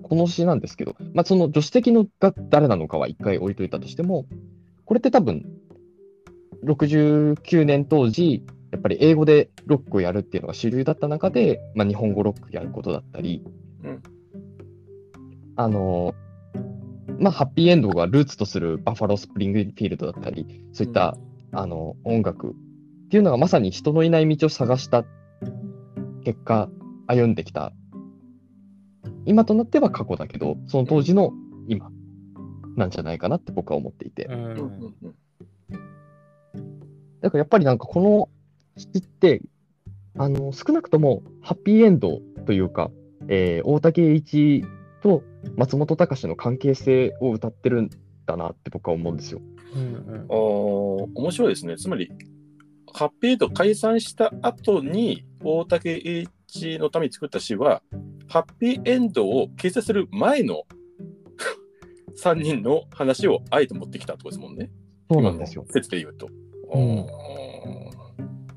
この詩なんですけど、まあ、その助手席のが誰なのかは一回置いといたとしても、これって多分、69年当時、やっぱり英語でロックをやるっていうのが主流だった中で、まあ、日本語ロックやることだったり、うんあの、まあ、ハッピーエンドがルーツとするバッファロースプリングフィールドだったり、そういった、あの音楽っていうのがまさに人のいない道を探した結果、歩んできた。今となっては過去だけど、その当時の今なんじゃないかなって僕は思っていて。だからやっぱりなんかこの詩って、あの、少なくともハッピーエンドというか、えー大竹栄一と松本隆の関係性を歌ってるんだなって僕は思うんですよ。うんうん面白いですね。つまり、ハッピーエンド解散した後に、大竹栄一のために作った詩は、ハッピーエンドを結成する前の 3人の話をあえて持ってきたってことですもんね。そうなんですよ。説で言うと。うんあ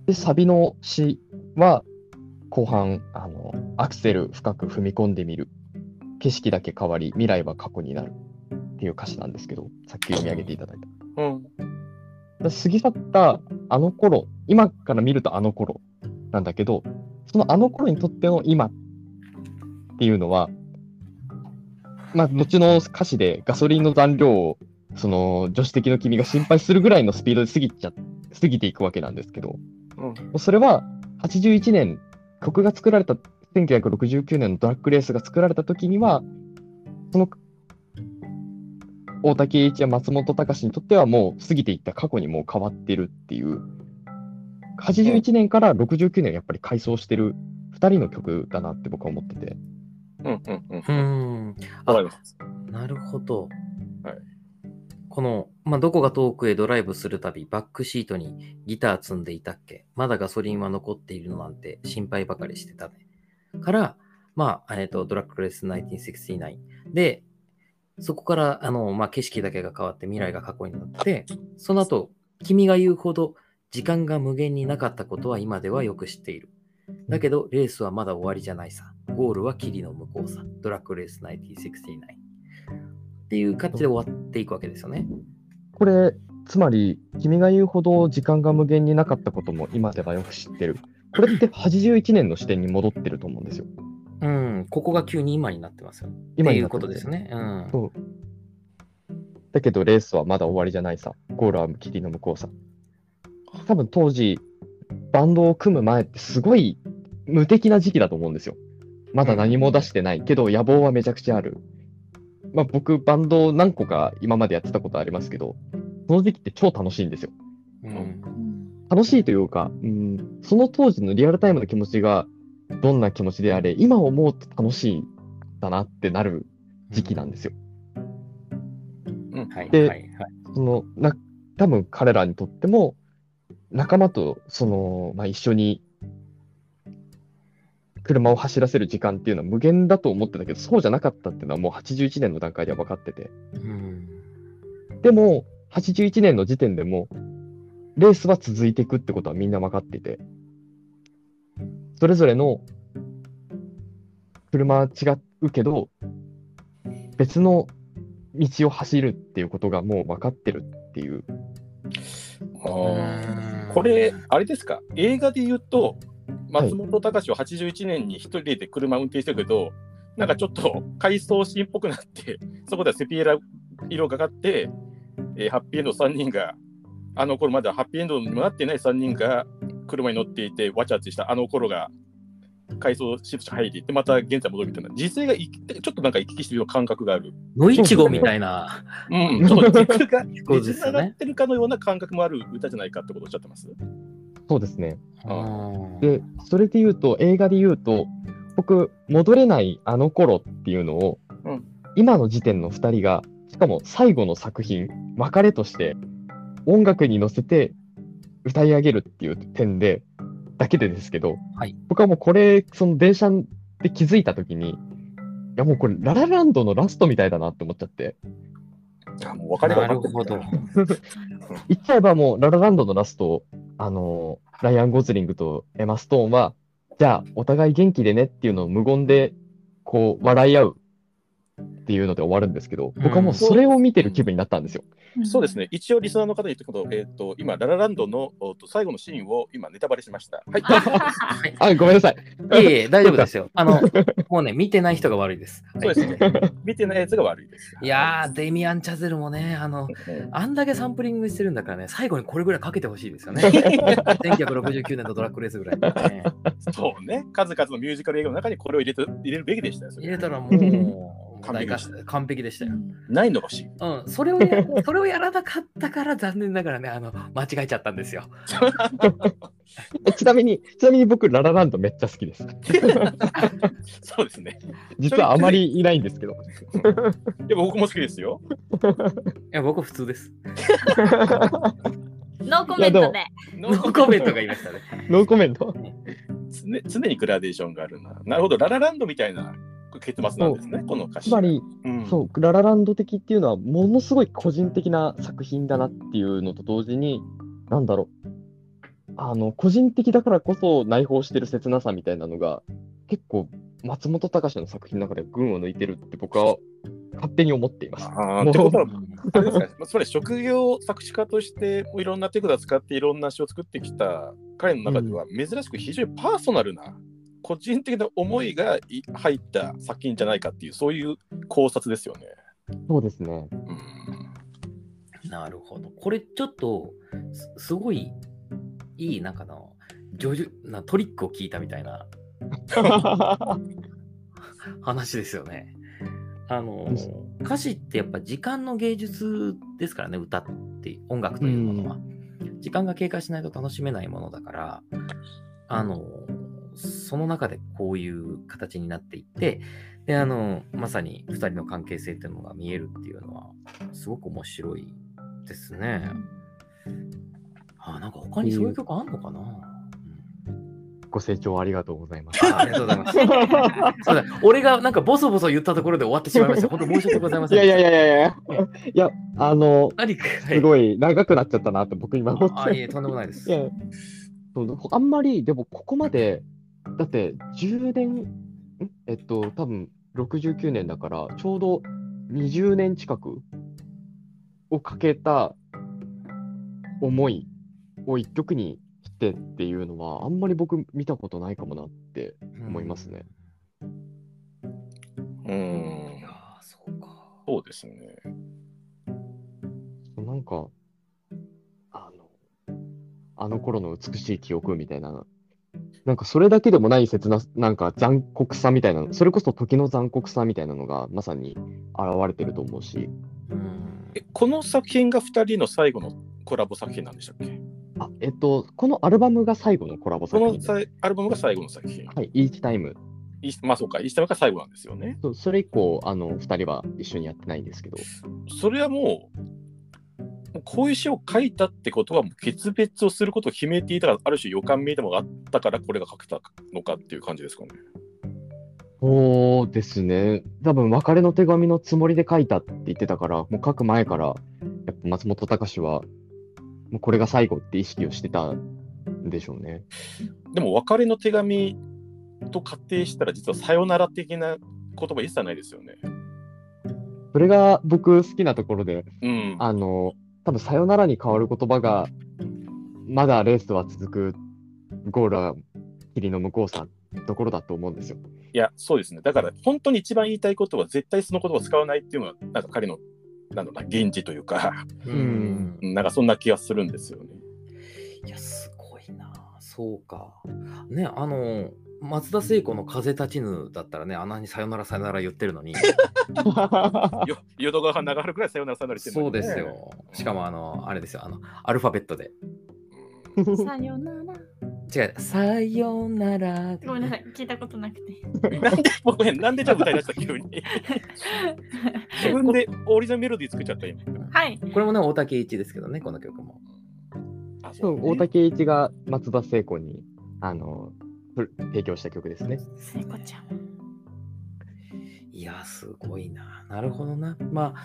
で、サビの詩は、後半、あの、アクセル深く踏み込んでみる。景色だけ変わり、未来は過去になる。っていう歌詞なんですけど、さっき読み上げていただいた。ーうん。だ過ぎ去ったあの頃、今から見るとあの頃なんだけど、そのあの頃にとっての今っていうのは、まあ、後の歌詞でガソリンの残量を、その助手席の君が心配するぐらいのスピードで過ぎちゃ、過ぎていくわけなんですけど、うん。それは81年、曲が作られた、1969年のドラッグレースが作られた時には、その大竹栄一や松本隆にとってはもう過ぎていった過去にもう変わってるっていう、81年から69年をやっぱり回想してる2人の曲だなって僕は思ってて。うんうんうん。うん。わかります。なるほど。はいこの、まあ、どこが遠くへドライブするたび、バックシートにギター積んでいたっけ？まだガソリンは残っているのなんて心配ばかりしてたね。から、まあ、えっ、と、ドラッグレス1969で、そこから、あの、まあ、景色だけが変わって未来が過去になって、その後、君が言うほど時間が無限になかったことは今ではよく知っている。だけど、レースはまだ終わりじゃないさ。ゴールは霧の向こうさ。ドラッグレース1969。っていう形で終わっていくわけですよね。これ、つまり、君が言うほど時間が無限になかったことも今ではよく知ってる。これって81年の視点に戻ってると思うんですよ。うん、ここが急に今になってますよ。今になっててことですね。うん。そう。だけど、レースはまだ終わりじゃないさ。ゴールは霧の向こうさ。多分当時、バンドを組む前ってすごい無敵な時期だと思うんですよ。まだ何も出してないけど、野望はめちゃくちゃある。まあ僕、バンド何個か今までやってたことありますけど、その時期って超楽しいんですよ。うん楽しいというか、うん、その当時のリアルタイムの気持ちがどんな気持ちであれ、今思うと楽しいんだなってなる時期なんですよ。はい。ではい。はい。そのな多分彼らにとっても仲間とその、まあ、一緒に車を走らせる時間っていうのは無限だと思ってたけどそうじゃなかったっていうのはもう81年の段階では分かってて。うん。でも81年の時点でもレースは続いていくってことはみんな分かっていてそれぞれの車は違うけど別の道を走るっていうことがもう分かってるっていう。あー。これ、あれですか、映画で言うと、松本隆は81年に一人で車運転してるけど、なんかちょっと回想シーンっぽくなって、そこではセピエラ色がかって、えーハッピーエンド3人が、あの頃まだハッピーエンドにもなってない3人が車に乗っていて、わちゃわちゃしたあの頃が回想シフト入りって、また現在戻るみたいな、実勢がいちょっとなんか行き来してるような感覚がある。野いちごみたいな。うん、ちょっと軸が、そうですよね実がってるかのような感覚もある歌じゃないかってことをおっしゃってます？そうですね。うん。でそれで言うと映画で言うと僕戻れないあの頃っていうのを、うん。今の時点の2人がしかも最後の作品別れとして音楽に乗せて歌い上げるっていう点でだけでですけど、はい。僕はもうこれその電車で気づいた時にいやもうこれララランドのラストみたいだなって思っちゃって。あもう別れがなる分かってほど。言っちゃえばもうララランドのラストあのライアン・ゴズリングとエマ・ストーンはじゃあお互い元気でねっていうのを無言でこう笑い合うっていうので終わるんですけど僕はもうそれを見てる気分になったんですよ。そうですね、一応リスナーの方に言っておくと、えっ、と、今、ララランドのおと最後のシーンを今、ネタバレしました。はい。あごめんなさい。いえいえ、大丈夫ですよ。あの、もうね、見てない人が悪いです。そうですね。見てないやつが悪いです。いやー、デミアン・チャゼルもね、あの、うんあんだけサンプリングしてるんだからね、最後にこれぐらいかけてほしいですよね。1969年のドラッグレースぐらいにね。そうね、数々のミュージカル映画の中にこれを入れて入れるべきでしたよ。入れたらもう、完璧でした大完璧でしたよ。ないのが欲しい。うん、それをや、それをやらなかったから残念ながらね、あの、間違えちゃったんですよ。えちなみにちなみに僕ララランドめっちゃ好きです。そうですね。実はあまりいないんですけど。いや、僕も好きですよ。いや、僕普通です。ノーコメントで。ノーコメントが言いましたね。ノーコメント？常常にグラデーションがあるな。なるほど、ララランドみたいな結末なんですね、この歌詞。つまりうん、そう、ララランド的っていうのは、ものすごい個人的な作品だなっていうのと同時に、なんだろう、あの、個人的だからこそ内包してる切なさみたいなのが、結構、松本隆の作品の中で群を抜いてるって僕は勝手に思っています。ってことは、あれですか、つまり職業作詞家としていろんな手札使っていろんな詩を作ってきた彼の中では珍しく非常にパーソナルな、個人的な思いがい入った作品じゃないかっていう、そういう考察ですよね。そうですね。うんなるほど。これちょっと、すすごいいい、なんかの、なトリックを聞いたみたいな 話ですよね。あのうん、歌詞ってやっぱ時間の芸術ですからね、歌って音楽というものは。時間が経過しないと楽しめないものだから、あの、その中でこういう形になっていって、で、あの、まさに2人の関係性っていうのが見えるっていうのは、すごく面白いですね。あ、なんか他にそういう曲あんのかな、うんご清聴ありがとうございます。あありがとうございます。そうだ俺がなんかボソボソ言ったところで終わってしまいました。本当申し訳ございません。いやいやいやいやいや。いや、あの、すごい長くなっちゃったなって僕今思っあいえ、て。とんでもないです。いやあんまり、でもここまで、だって10年、ん？えっと、多分69年だから、ちょうど20年近くをかけた思いを一曲にしてっていうのは、あんまり僕見たことないかもなって思いますね。うーんいや。ーそうか。そうですね。なんか、あの、あの頃の美しい記憶みたいな、なんかそれだけでもない切な、なんか残酷さみたいな、それこそ時の残酷さみたいなのがまさに現れてると思うし、うんえこの作品が2人の最後のコラボ作品なんでしたっけ？あ、えっと、このアルバムが最後のコラボこ作品。のさいアルバムが最後の作品。はい、Each Time。いまあそうか、イースタムが最後なんですよね。そそれ以降、あの、二人は一緒にやってないんですけど、それはもうこういう詩を書いたってことは、もう決別をすることを決めていたから、ある種予感めいたものがあったから、これが書けたのかっていう感じですかね。そうですね。多分別れの手紙のつもりで書いたって言ってたから、もう書く前から、やっぱ松本隆は、もうこれが最後って意識をしてたんでしょうね。でも、別れの手紙と仮定したら、実はさよなら的な言葉一切ないですよね。それが僕好きなところで、うん。あの、多分さよならに変わる言葉が、まだレースは続く、ゴールは霧の向こうさところだと思うんですよ。いや、そうですね。だから、本当に一番言いたいことは、絶対その言葉を使わないっていうのが、なんか彼の、なんだろうな、現地というか、うんうんなんかそんな気がするんですよね。いや、すごいな。そうか。ね、あの、松田聖子の風立ちぬだったらね、あんなにさよならさよなら言ってるのに、よ淀川花があるくらいさよならさよならしてるそうのにねですよ。しかも、あの、あれですよ、あの、アルファベットで。うんさよなら。違う、さよなら。ごめんなさい、聞いたことなくて。なんで、ごめん、なんでじゃあ歌い出した急に。自分でオリジナルメロディー作っちゃった今。はい。これもね、大竹一ですけどね、この曲も。あそう大竹一が松田聖子に、あの、ふ提供した曲ですね。聖子ちゃん。いや、すごいな。なるほどな。まあ、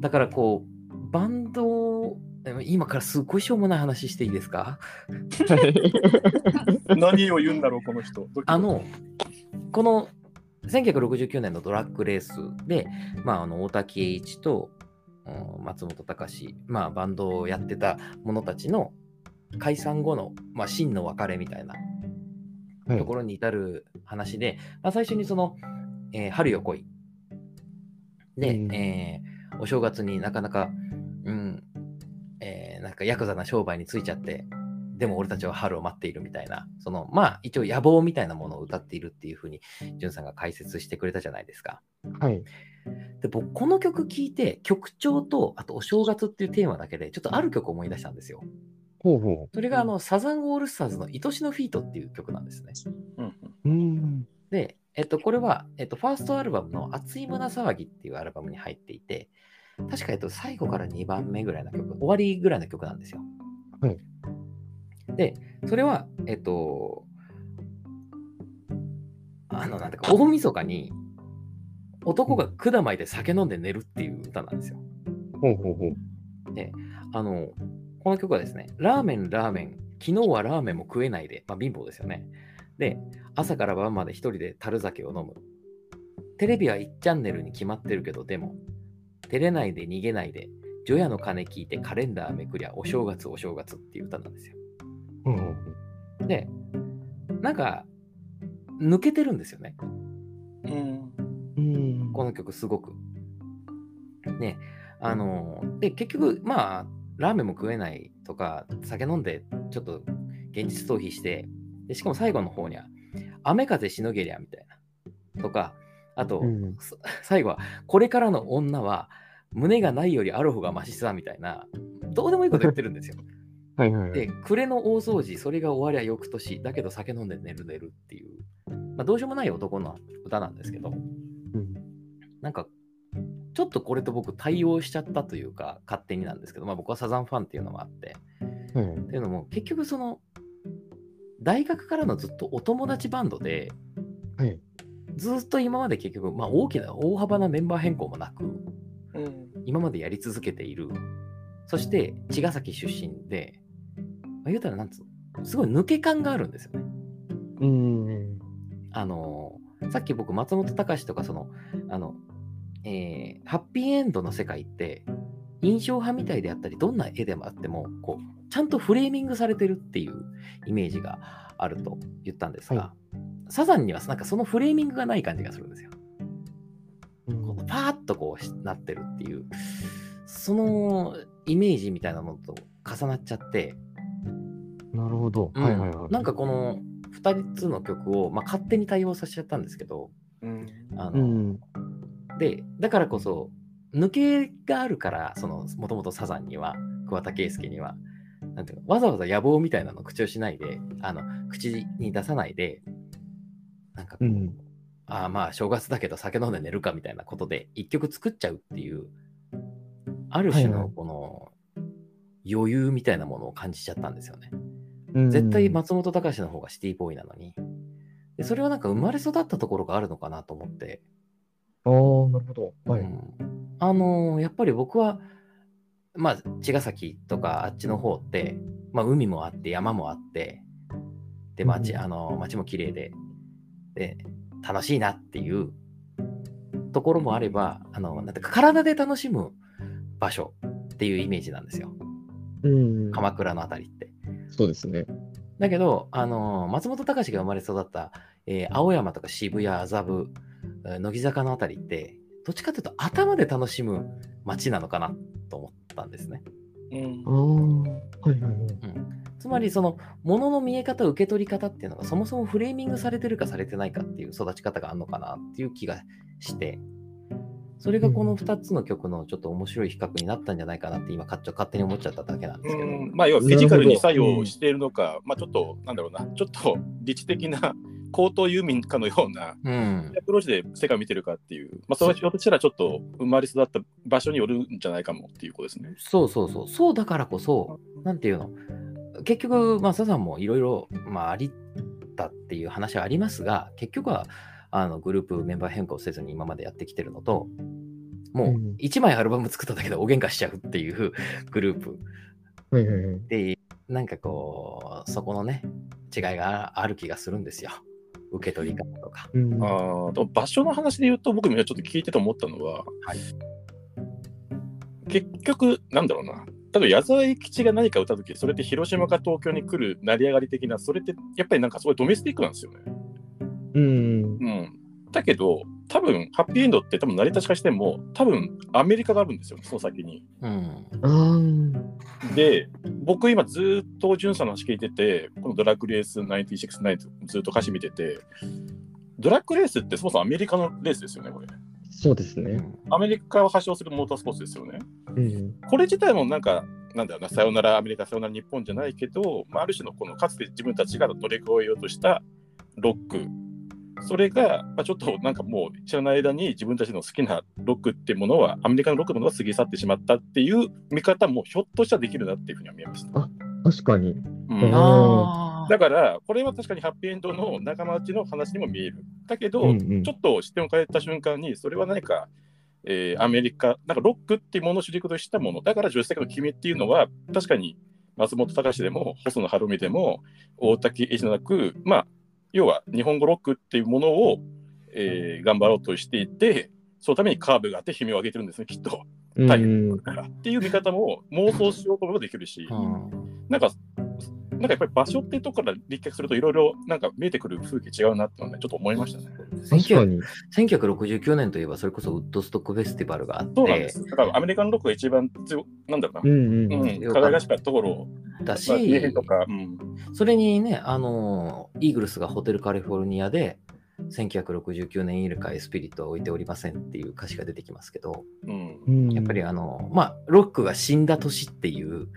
だからこう、バンド今からすっごいしょうもない話していいですか？何を言うんだろう、この人。あの、この1969年のドラッグレースで、まあ、あの大竹栄一とうん松本隆、まあ、バンドをやってた者たちの解散後の、まあ、真の別れみたいなはいところに至る話で、まあ、最初にその、えー春よ来い。で、うんえーお正月になかなか、うん、えーなんかヤクザな商売についちゃって、でも俺たちは春を待っているみたいな、その、まあ、一応野望みたいなものを歌っているっていうふうに、じゅんさんが解説してくれたじゃないですか。はい。で、僕、この曲聴いて、曲調と、あとお正月っていうテーマだけで、ちょっとある曲を思い出したんですよ。ほうほそれが、あの、サザンオールスターズの愛しのフィートっていう曲なんですね。うんう。うん。で、えっと、これは、えっと、ファーストアルバムの熱い胸騒ぎっていうアルバムに入っていて、確か、えっと、最後から2番目ぐらいの曲、終わりぐらいの曲なんですよ。はい。で、それは、えっと、あの、なんていうか、大晦日に男が管巻いて酒飲んで寝るっていう歌なんですよ。ほうほうほう。あの、この曲はですね、ラーメン、ラーメン、昨日はラーメンも食えないで、まあ貧乏ですよね。で、朝から晩まで一人で樽酒を飲む。テレビは1チャンネルに決まってるけど、でも、照れないで逃げないで、除夜の鐘聞いてカレンダーめくりゃお正月お正月っていう歌なんですよ。ほうほうで、なんか、抜けてるんですよね。うん。うん。この曲すごく。ね、あの、で、結局、まあ、ラーメンも食えないとか、酒飲んで、ちょっと現実逃避して、でしかも最後の方には、雨風しのげりゃみたいな。とか、あと、うんそ最後は、これからの女は、胸がないよりある方がマシさみたいな、どうでもいいこと言ってるんですよ。はいはいはい。で、暮れの大掃除、それが終わりゃ翌年、だけど酒飲んで寝る寝るっていう、まあ、どうしようもない男の歌なんですけど、うんなんか、ちょっとこれと僕対応しちゃったというか、勝手になんですけど、まあ僕はサザンファンっていうのもあって、はいっていうのも、結局その、大学からのずっとお友達バンドで、はいずっと今まで結局、まあ大きな、大幅なメンバー変更もなく、うん。今までやり続けている、そして茅ヶ崎出身で、まあ、言うたらなんつうの、すごい抜け感があるんですよね。うん。あのさっき僕松本隆とかそのあのえーハッピーエンドの世界って印象派みたいであったりどんな絵でもあってもこうちゃんとフレーミングされてるっていうイメージがあると言ったんですが、はサザンにはなんかそのフレーミングがない感じがするんですよ。うんこうパーッとこうしなってるっていうそのイメージみたいなのと重なっちゃって、なるほど。うんはいはいはい。なんかこの2つの曲を、まあ、勝手に対応させちゃったんですけどうんあの、うん。でだからこそ抜けがあるからそのもともとサザンには桑田佳祐にはなんていうのわざわざ野望みたいなのを口をしないであの口に出さないでなんかこう、うん。ああまあ正月だけど酒飲んで寝るかみたいなことで一曲作っちゃうっていうある種のこの余裕みたいなものを感じちゃったんですよね。うん絶対松本隆の方がシティボーイなのにでそれはなんか生まれ育ったところがあるのかなと思って、ああ、なるほど。はい。うんあのーやっぱり僕はまあ茅ヶ崎とかあっちの方って、まあ、海もあって山もあってで街,、うんあのー街も綺麗でで楽しいなっていうところもあればあのなんて体で楽しむ場所っていうイメージなんですようん。鎌倉のあたりって。そうですね。だけど、あのー松本隆が生まれ育った、えー青山とか渋谷、麻布、えー乃木坂のあたりって、どっちかというと頭で楽しむ街なのかなと思ったんですね。つまり、その、物の見え方、受け取り方っていうのが、そもそもフレーミングされてるかされてないかっていう育ち方があるのかなっていう気がして、それがこの2つの曲のちょっと面白い比較になったんじゃないかなって今、勝勝手に思っちゃっただけなんですけど。うん。まあ、要はフィジカルに作用しているのか、まあ、ちょっと、なんだろうな、ちょっと理知的な高等遊民かのようなうんアプローチで世界を見てるかっていう、まあ、それはひょっとしたらちょっと生まれ育った場所によるんじゃないかもっていうことですね。そうそうそう。そうだからこそ、なんていうの、結局、まあ、サザンもいろいろ、まあ、ありったっていう話はありますが、結局は、あのグループメンバー変更せずに今までやってきてるのと、もううん1枚アルバム作っただけで大喧嘩しちゃうっていう グループ。で、なんかこう、そこのね、違いがある気がするんですよ。受け取り方とか。うん。あーでも場所の話で言うと、僕もちょっと聞いてて思ったのは、はい結局、なんだろうな、例えば矢沢永吉が何か歌うとき、それって広島か東京に来る成り上がり的な、それってやっぱりなんかすごいドメスティックなんですよね。うん。うん、だけど、多分ハッピーエンドって多分成り立ち化しても、多分アメリカがあるんですよ、その先に。うん。で、僕今ずっとジュンさんの話聞いてて、このドラッグレース969ずっと歌詞見てて、ドラッグレースってそもそもアメリカのレースですよね、これ。そうですね。アメリカを発祥するモータースポーツですよね。うん。これ自体もなんか、なんだろうな、さよならアメリカ、さよなら日本じゃないけど、まあ、ある種のこのかつて自分たちが乗り越えようとしたロック、それが、まあ、ちょっとなんかもう知らない間に自分たちの好きなロックっていうものは、アメリカのロックのものが過ぎ去ってしまったっていう見方もひょっとしたらできるなっていうふうには見えました。確かに。うんだから、これは確かにハッピーエンドの仲間内の話にも見える。だけど、うんうんちょっと視点を変えた瞬間に、それは何か、えーアメリカ、なんかロックっていうものを主軸としたもの、だから助手席の君っていうのは、確かに松本隆でも、細野晴臣でも、大滝栄一でなく、まあ、要は日本語ロックっていうものを、えー頑張ろうとしていて、そのためにカーブがあって悲鳴を上げてるんですね、きっと。うん。大変だから。っていう見方も妄想しようと思えばできるし、うん。なんか、なんかやっぱり場所っていうところから立脚するといろいろなんか見えてくる風景違うなってのちょっと思いましたね。確かに。1969年といえばそれこそウッドストックフェスティバルがあって。そうなんです。だからアメリカンロックが一番強なんだろうな、うんうん。うん、うん。課題らしかったところを、だし、うん、それにね、あのイーグルスがホテルカリフォルニアで1969年以来スピリットは置いておりません。っていう歌詞が出てきますけど、うん、うん。やっぱりあの、まあ、ロックが死ん。だ年っていう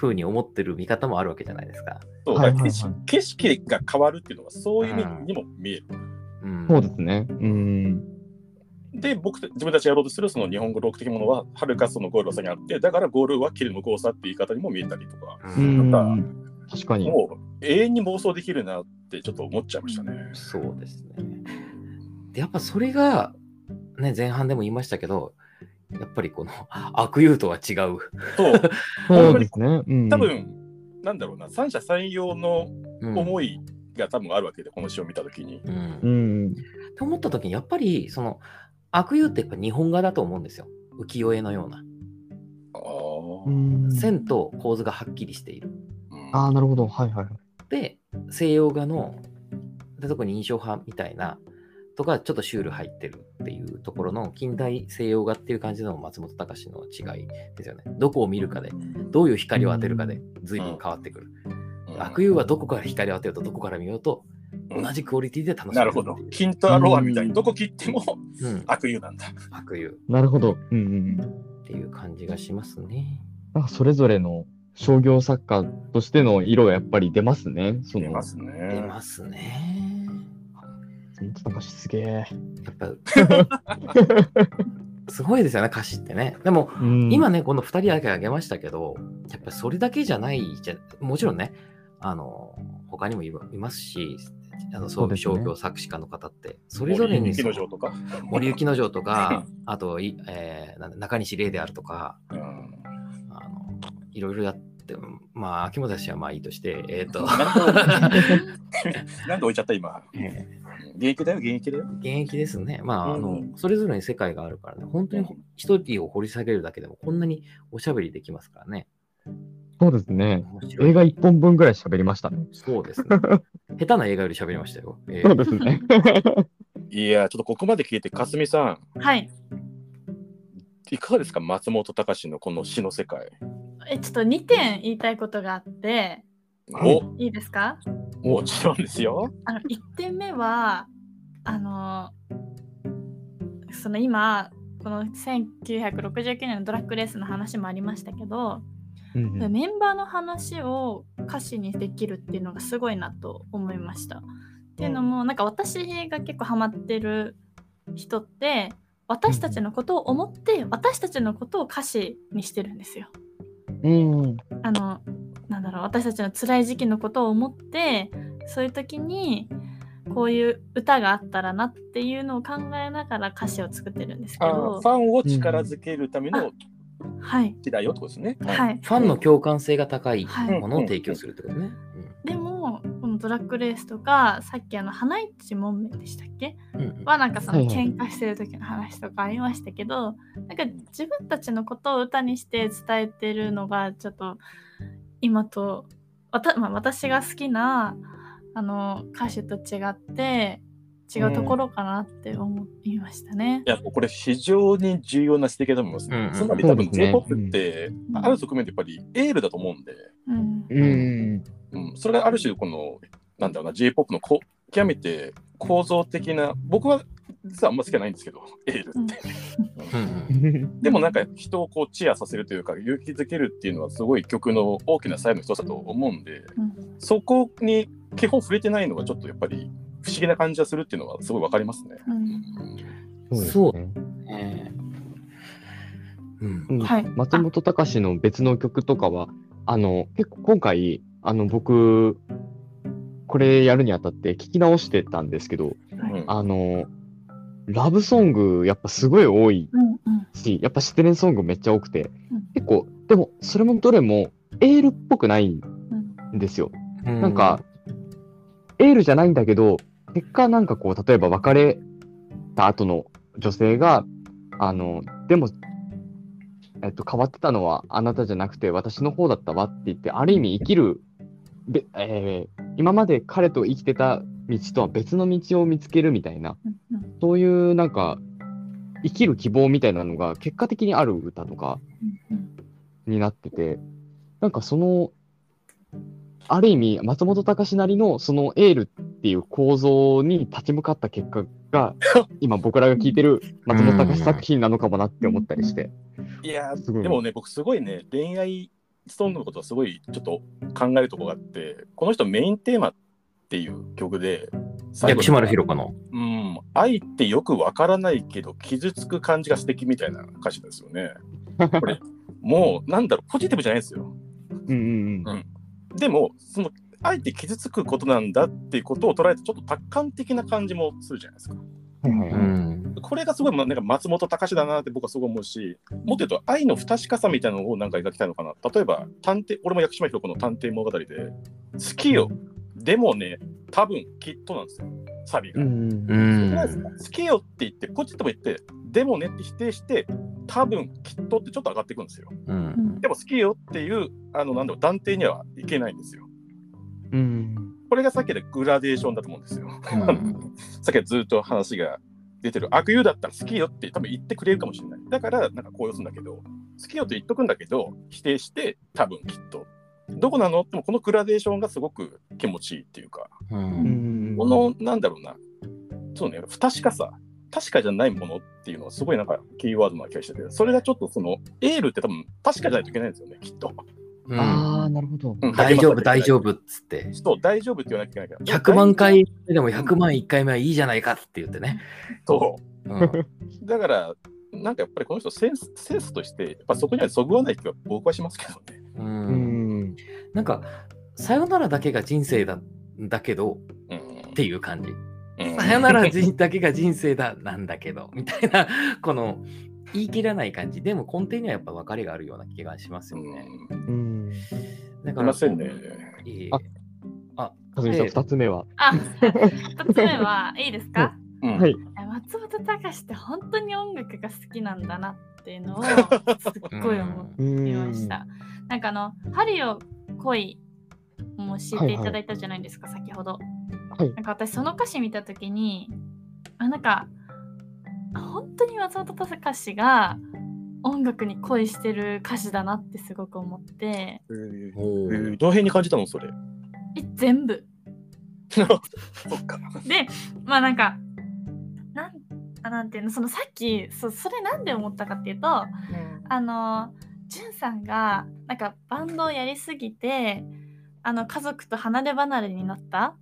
風に思ってる見方もあるわけじゃないですか。そうはいはいはい景色景色が変わるっていうのはそういう意味にも見える。うん、そうですね。うん。で、僕た自分たちがやろうとするその日本語ロック的なものは、はるかそのゴールの先にあって、だからゴールはキルの交差っていう言い方にも見えたりとか、ううんんなんか確かに。もう永遠に妄想できるなってちょっと思っちゃいましたね。そうですね。で、やっぱそれが、ね、前半でも言いましたけど、やっぱりこの悪友とは違う。そう、そうですね。うん。多分、なんだろうな、三者三様のうん思いが多分あるわけで、この詩を見たときに。うんうん。と思った時にやっぱりその悪友ってやっぱ日本画だと思うんですよ。浮世絵のような。あうーん線と構図がはっきりしている。うんああ、なるほど。はいはいはい。で、西洋画の、で特に印象派みたいな、とか、ちょっとシュール入ってるっていうところの近代西洋画っていう感じの松本隆の違いですよね。どこを見るかで、どういう光を当てるかで随分変わってくる。うん悪友はどこから光を当てようとどこから見ようと、同じクオリティで楽しめなるほど。キントアロアみたいにどこ切ってもうん、悪友なんだ。悪友なるほど。うんうんうん。っていう感じがしますね。なんかそれぞれの商業作家としての色がやっぱり出ますね。出ます出ね。ますね。松本隆すげえ。やっぱ、すごいですよね、歌詞ってね。でも、うん。今ね、この2人だけ挙げましたけど、やっぱりそれだけじゃないじゃ、もちろん。ね、あの、他にもいますし、あのそういう商業作詞家の方って、それぞれに森雪之丞とか。あと、えー中西礼であるとか、うん。あのいろいろやって、まあ、秋元氏はまあいいとして、えっ、と、なん。で置いちゃった今。え現役だよ、現役だよ。現役ですね。まあ、あのうん、それぞれに世界があるからね、本当にほ一人を掘り下げるだけでも、こんなにおしゃべりできますからね。そうですね。映画一本分ぐらい喋りましたね。そうですね。下手な映画より喋りましたよ。えーそうですね。いや、ちょっとここまで聞いて、かすみさはい。ん、いかがですか、松本隆のこの詩の世界。え、ちょっと2点言いたいことがあって、おいいですか？もちろんですよ。あの1点目はあのその今この1969年のドラッグレースの話もありましたけど、うんうんメンバーの話を歌詞にできるっていうのがすごいなと思いました。っていうのもなんか私が結構ハマってる人って私たちのことを思って私たちのことを歌詞にしてるんですよ。うん。あのなんだろう私たちの辛い時期のことを思ってそういう時にこういう歌があったらなっていうのを考えながら歌詞を作ってるんですけあどファンを力づけるためのはい。詩だよってことですね。はい。ファンの共感性が高いはい。ものを提供するってことね。でもこのドラッグレースとかさっきあの花市もんめでしたっけ？うんうん。はなんかそのはいはい喧嘩してる時の話とかありましたけど、なんか自分たちのことを歌にして伝えてるのがちょっと今とわた、まあ、私が好きなあの歌手と違って違うところかなって思いましたね。いや、これ非常に重要な指摘だと思いますね。うんうん。つまり多分 J-POP って、ん。ある側面でやっぱりエールだと思うんで、うん。うん。うん、それがある種この、なんだろうな、J-POP のこ極めて構造的な、僕は実はあんま好きじゃないんですけど、エールって。でもなんか人をこうチアさせるというか勇気づけるっていうのはすごい曲の大きな際の一つだと思うんで、うん。そこに基本触れてないのがちょっとやっぱり不思議な感じがするっていうのはすごいわかりますね。うん。そうはい。松本隆の別の曲とかは、あの、結構今回、あの、僕、これやるにあたって聞き直してたんですけど、うん。あの、ラブソングやっぱすごい多いうんうん。し、やっぱ失恋ソングめっちゃ多くて、うん。結構、でもそれもどれもエールっぽくないうん。んですよ。うなんか、エールじゃないんだけど、結果なんかこう、例えば別れた後の女性が、あの、でも、えっと、変わってたのはあなたじゃなくて私の方だったわって言って、ある意味生きる、べえー今まで彼と生きてた道とは別の道を見つけるみたいな、うんうん。そういうなんか、生きる希望みたいなのが結果的にある歌とかうんになってて、なんかその、ある意味、松本隆なりのそのエールっていう構造に立ち向かった結果が、今僕らが聴いてる松本隆作品なのかもなって思ったりして。いやすごい。ーでもね僕すごいね恋愛ソングのことはすごいちょっと考えるところがあってこの人メインテーマっていう曲で薬師丸ひろ子の。うん愛ってよくわからないけど傷つく感じが素敵みたいな歌詞ですよね。これ もうなんだろうポジティブじゃないですよ。うんうんうん。でもその愛って傷つくことなんだっていうことを捉えてちょっと達観的な感じもするじゃないですか。うんこれがすごいまなんか松本隆だなって僕はすごい思うしもっと言うと愛の不確かさみたいなのをなんか描きたいのかな例えば探偵俺も薬師丸ひろ子の探偵物語で「好きよでもね多分きっと」なんですよサビが。うん好きよって言ってポジティブ言ってでもねって否定して、多分きっとってちょっと上がっていくんですよ。うん。でも好きよっていう、あの、なんだろう、断定にはいけないんですよ。うん。これがさっきでグラデーションだと思うんですよ。うん さっきずっと話が出てる悪友だったら好きよって多分言ってくれるかもしれない。だからなんか高揚するんだけど、好きよって言っとくんだけど、否定して多分きっと。どこなの？ってもこのグラデーションがすごく気持ちいいっていうか、う。うんん。このなんだろうな、そうね、不確かさ、確かじゃないものっていうのはすごいなんかキーワードな気がしてて、それがちょっとそのエールって多分確かじゃないといけないんですよね、きっと。うんああ、なるほど。うん大丈夫、大丈夫っつって。そう、大丈夫って言わなきゃいけないから。100万回でも100万1回目はいいじゃないかって言ってね。そう。うん だから、なんかやっぱりこの人センス、センスとして、やっぱそこにはそぐわない気は僕はしますけどね。ううんん。なんか、さよならだけが人生だだけどうんっていう感じ。うんさよならじだけが人生だなんだけどみたいな、この言い切らない感じ。でも根底にはやっぱ別れがあるような気がしますよね。うん。だすいませんね。いえいえあかずみさん、ええ二つ目は？あ、二つ目はいいですか？うんはい。松本隆って本当に音楽が好きなんだなっていうのを すっごい思うんいました。なんかあの「針を恋」も教えていただいたじゃないですか、先ほど。はい。なんか私その歌詞見た時にあなんか本当に松本隆が音楽に恋してる歌詞だなってすごく思ってえーおえーーどの辺に感じたのそれ？え全部。そっか。でまあなんかなんあなんていうのそのさっきそそれなんで思ったかっていうとあのじゅんさんがなんかバンドをやりすぎてあの家族と離れ離れになった？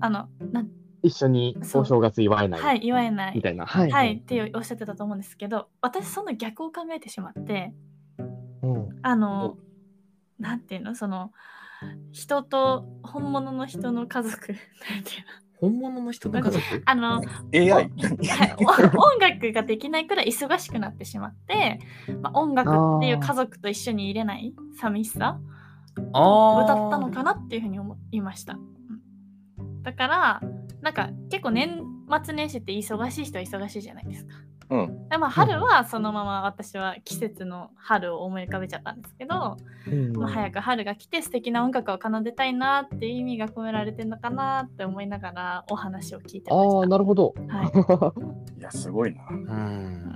あのなん一緒にお正月祝えない？はい言わえない。みたいな。はい。はい、っておっしゃってたと思うんですけど私その逆を考えてしまってうん。あのなんていうの？その人と本物の人の家族 なんていうの？本物の人の家族？あの AI? 音楽ができないくらい忙しくなってしまって、まあ、音楽っていう家族と一緒に入れない寂しさを歌ったのかなっていうふうに思いました。うんだからなんか結構年末年始って忙しい人は忙しいじゃないですか。うん。でまあ春はそのまま私は季節の春を思い浮かべちゃったんですけど、うんまあ、早く春が来て素敵な音楽を奏でたいなっていう意味が込められてるのかなって思いながらお話を聞いてまああ、した。なるほど。はい いや、すごいな。うん。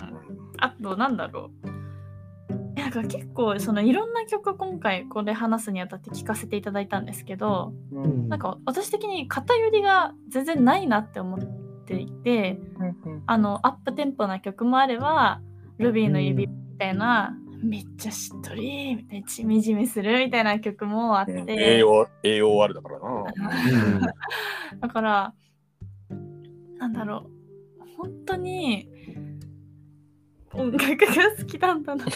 あとなんだろうなんか結構そのいろんな曲今回これ話すにあたって聞かせていただいたんですけどうんなんか私的に偏りが全然ないなって思っていてあのアップテンポな曲もあればルビーの指みたいな、めっちゃしっとりみたいなちみじみするみたいな曲もあって、AO AOR だからな。だからなんだろう本当に音楽が好きなんだな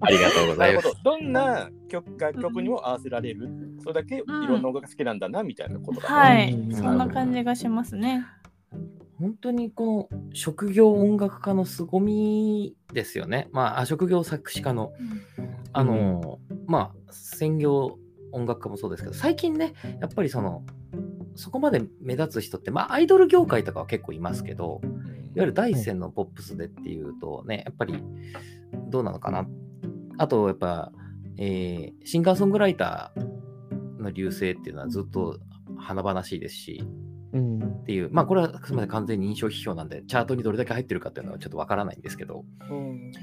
ありがとうございますど。。どんな曲楽曲にも合わせられる。それだけいろんな音楽が好きなんだな、みたいなことだな。はいうんそんな感じがしますね本当にこの職業音楽家の凄みですよね。まあ、あ職業作詞家の、あの、まあ、専業音楽家もそうですけど、最近ね、やっぱりその、そこまで目立つ人って、まあ、アイドル業界とかは結構いますけど、いわゆる第一線のポップスでっていうとね、やっぱりどうなのかな。あと、やっぱ、えーシンガーソングライターの流星っていうのはずっと華々しいですし、うん。っていう、まあこれはあくまで完全に印象批評なんで、チャートにどれだけ入ってるかっていうのはちょっとわからないんですけど、うん。で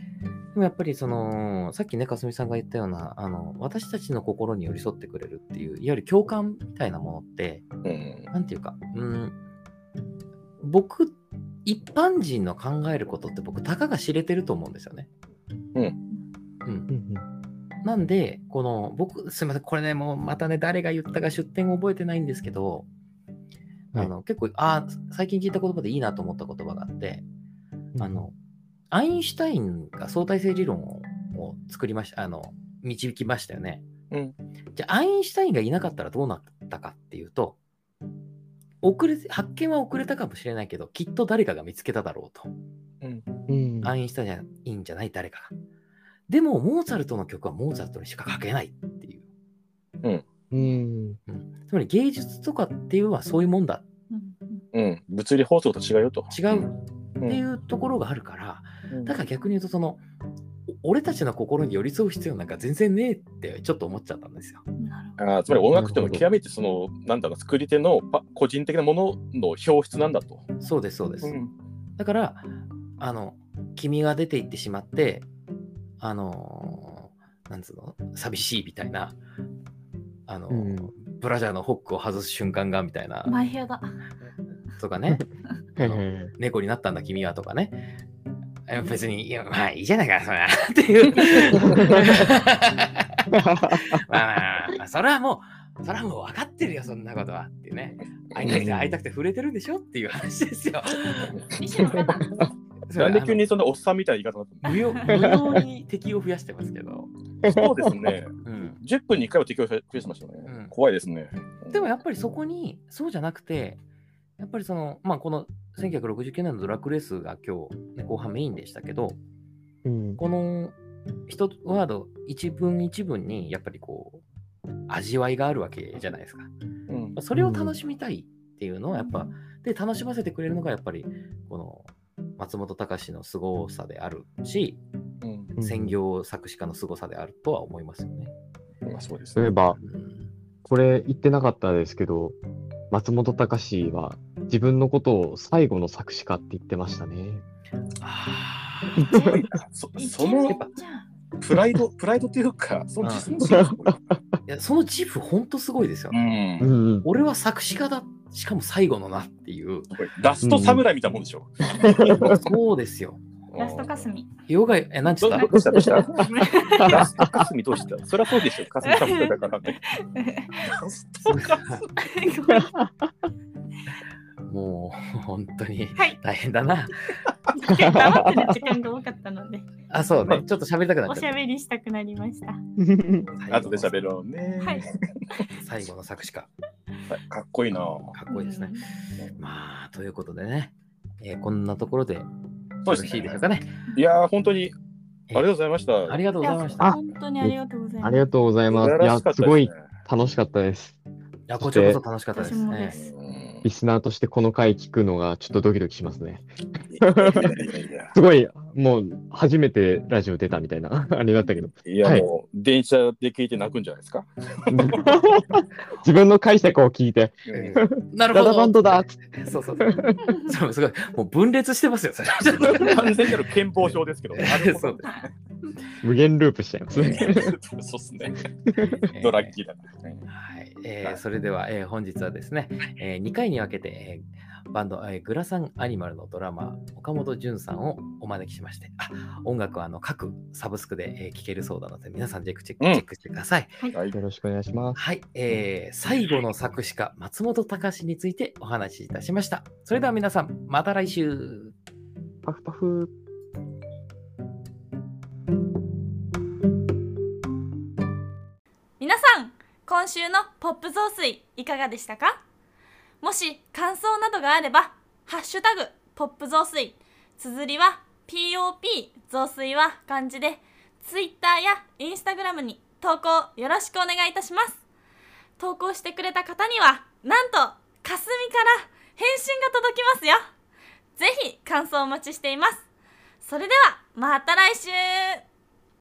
もやっぱりその、さっきね、かすみさんが言ったような、あの、私たちの心に寄り添ってくれるっていう、いわゆる共感みたいなものって、うん。なんていうか、うん、僕、一般人の考えることって僕、たかが知れてると思うんですよね。うんうん。うんなんで、この、僕、すみません、これね、もうまたね、誰が言ったか出典覚えてないんですけど、はいあの結構、あー最近聞いた言葉でいいなと思った言葉があって、あの、アインシュタインが相対性理論をを作りました、あの、導きましたよね。うんじゃあ、アインシュタインがいなかったらどうなったかっていうと、遅れ発見は遅れたかもしれないけど、きっと誰かが見つけただろうと。うんアインシュタインじゃいいんじゃない誰かが。でも、モーツァルトの曲はモーツァルトにしか書けないっていう。うんうん、つまり芸術とかっていうのはそういうもんだ。うんうん、物理法則と違うよと。違う。っていうところがあるから、だから逆に言うとそのお俺たちの心に寄り添う必要なんか全然ねえってちょっと思っちゃったんですよ。あーつまり音楽っていうのは極めてそのなんだろう作り手のパ個人的なものの表出なんだと。そうですそうです。うんだからあの君が出て行ってしまってあのーなんつうの？寂しいみたいなあのー、うんブラジャーのホックを外す瞬間がみたいなマイヘアだ。とかね 猫になったんだ君はとかねえ別にいやまあいいじゃないかそれはっていうまあまあまあそれはもうそれはもう分かってるよそんなことはっていうね会いたくて会いたくて触れてるんでしょっていう話ですよ。なんで急にそんなおっさんみたいな言い方になっ無用無用に敵を増やしてますけど、そうですね。うん、10分に1回は適用増やしましたね。うん怖いですね。でもやっぱりそこにそうじゃなくてやっぱりそのまあこの1969年のドラッグレースが今日、ね、後半メインでしたけどうん。この一ワード一文一文にやっぱりこう味わいがあるわけじゃないですか。うん。それを楽しみたいっていうのはやっぱ、で楽しませてくれるのがやっぱりこの松本隆の凄さであるし、うん。うん。専業作詞家の凄さであるとは思いますよね。まあそうですね。例えば、うん。これ言ってなかったですけど、松本隆は自分のことを最後の作詞家って言ってましたね。あ そイその。プライド、プライドっていうか、その自尊心がすごいーいやその自負ほんとすごいですよ。うんうん。俺は作詞家だ、しかも最後のなっていう。ラスト侍みたいなもんでしょ。そうですよ。ラストかすみ。ヨガ、え、なんちゅった？どどうしたどうした？ラストかすみどうした？そりゃそうでしょ。かすみさんだから。ラストかすもう 本当にはい。大変だな。黙ってる時間が多かったので、あ、そうね。ちょっと喋りたくなっおしゃべりしたくなりました。後で喋ろうね。はい最後の作詞家。かっこいいな。かっこいいですね。まあ、ということでね、えーこんなところでそうですねしいでしょうかね。いやー、本当にありがとうございました。ありがとうございました。本当にありがとうございます。ありがとうございます。いやすごい楽しかったです。や、こちらこそ楽しかったですね。リスナーとしてこの回聞くのがちょっとドキドキしますね。すごい、もう初めてラジオ出たみたいな、あれだったけど。いやはいもう、電車で聞いて泣くんじゃないですか？自分の解釈を聞いて、なるほど。ダダバンドだそうそうそう。そうすごい。もう分裂してますよ、それ。完全なる健忘症ですけど。なるほどそうで無限ループしちゃいますね。そうっすね。ドラッキーだな。はい、えーそれでは、えー本日はですね、え2回に分けて、えーバンド、えーグラサンアニマルのドラマー岡本潤さんをお招きしましてあ音楽はあの各サブスクで、えー聴けるそうなので皆さんチェックチェック,、うんチェックしてください。はい。よろしくお願いします。はい、えー最後の作詞家松本隆についてお話しいたしました。それでは皆さんまた来週パフパフ。今週のポップ増水いかがでしたか？もし感想などがあれば「ハッシュタグポップ増水」綴りは POP 増水は漢字で Twitter や Instagram に投稿よろしくお願いいたします。投稿してくれた方にはなんとかすみから返信が届きますよ。ぜひ感想お待ちしています。それではまた来週。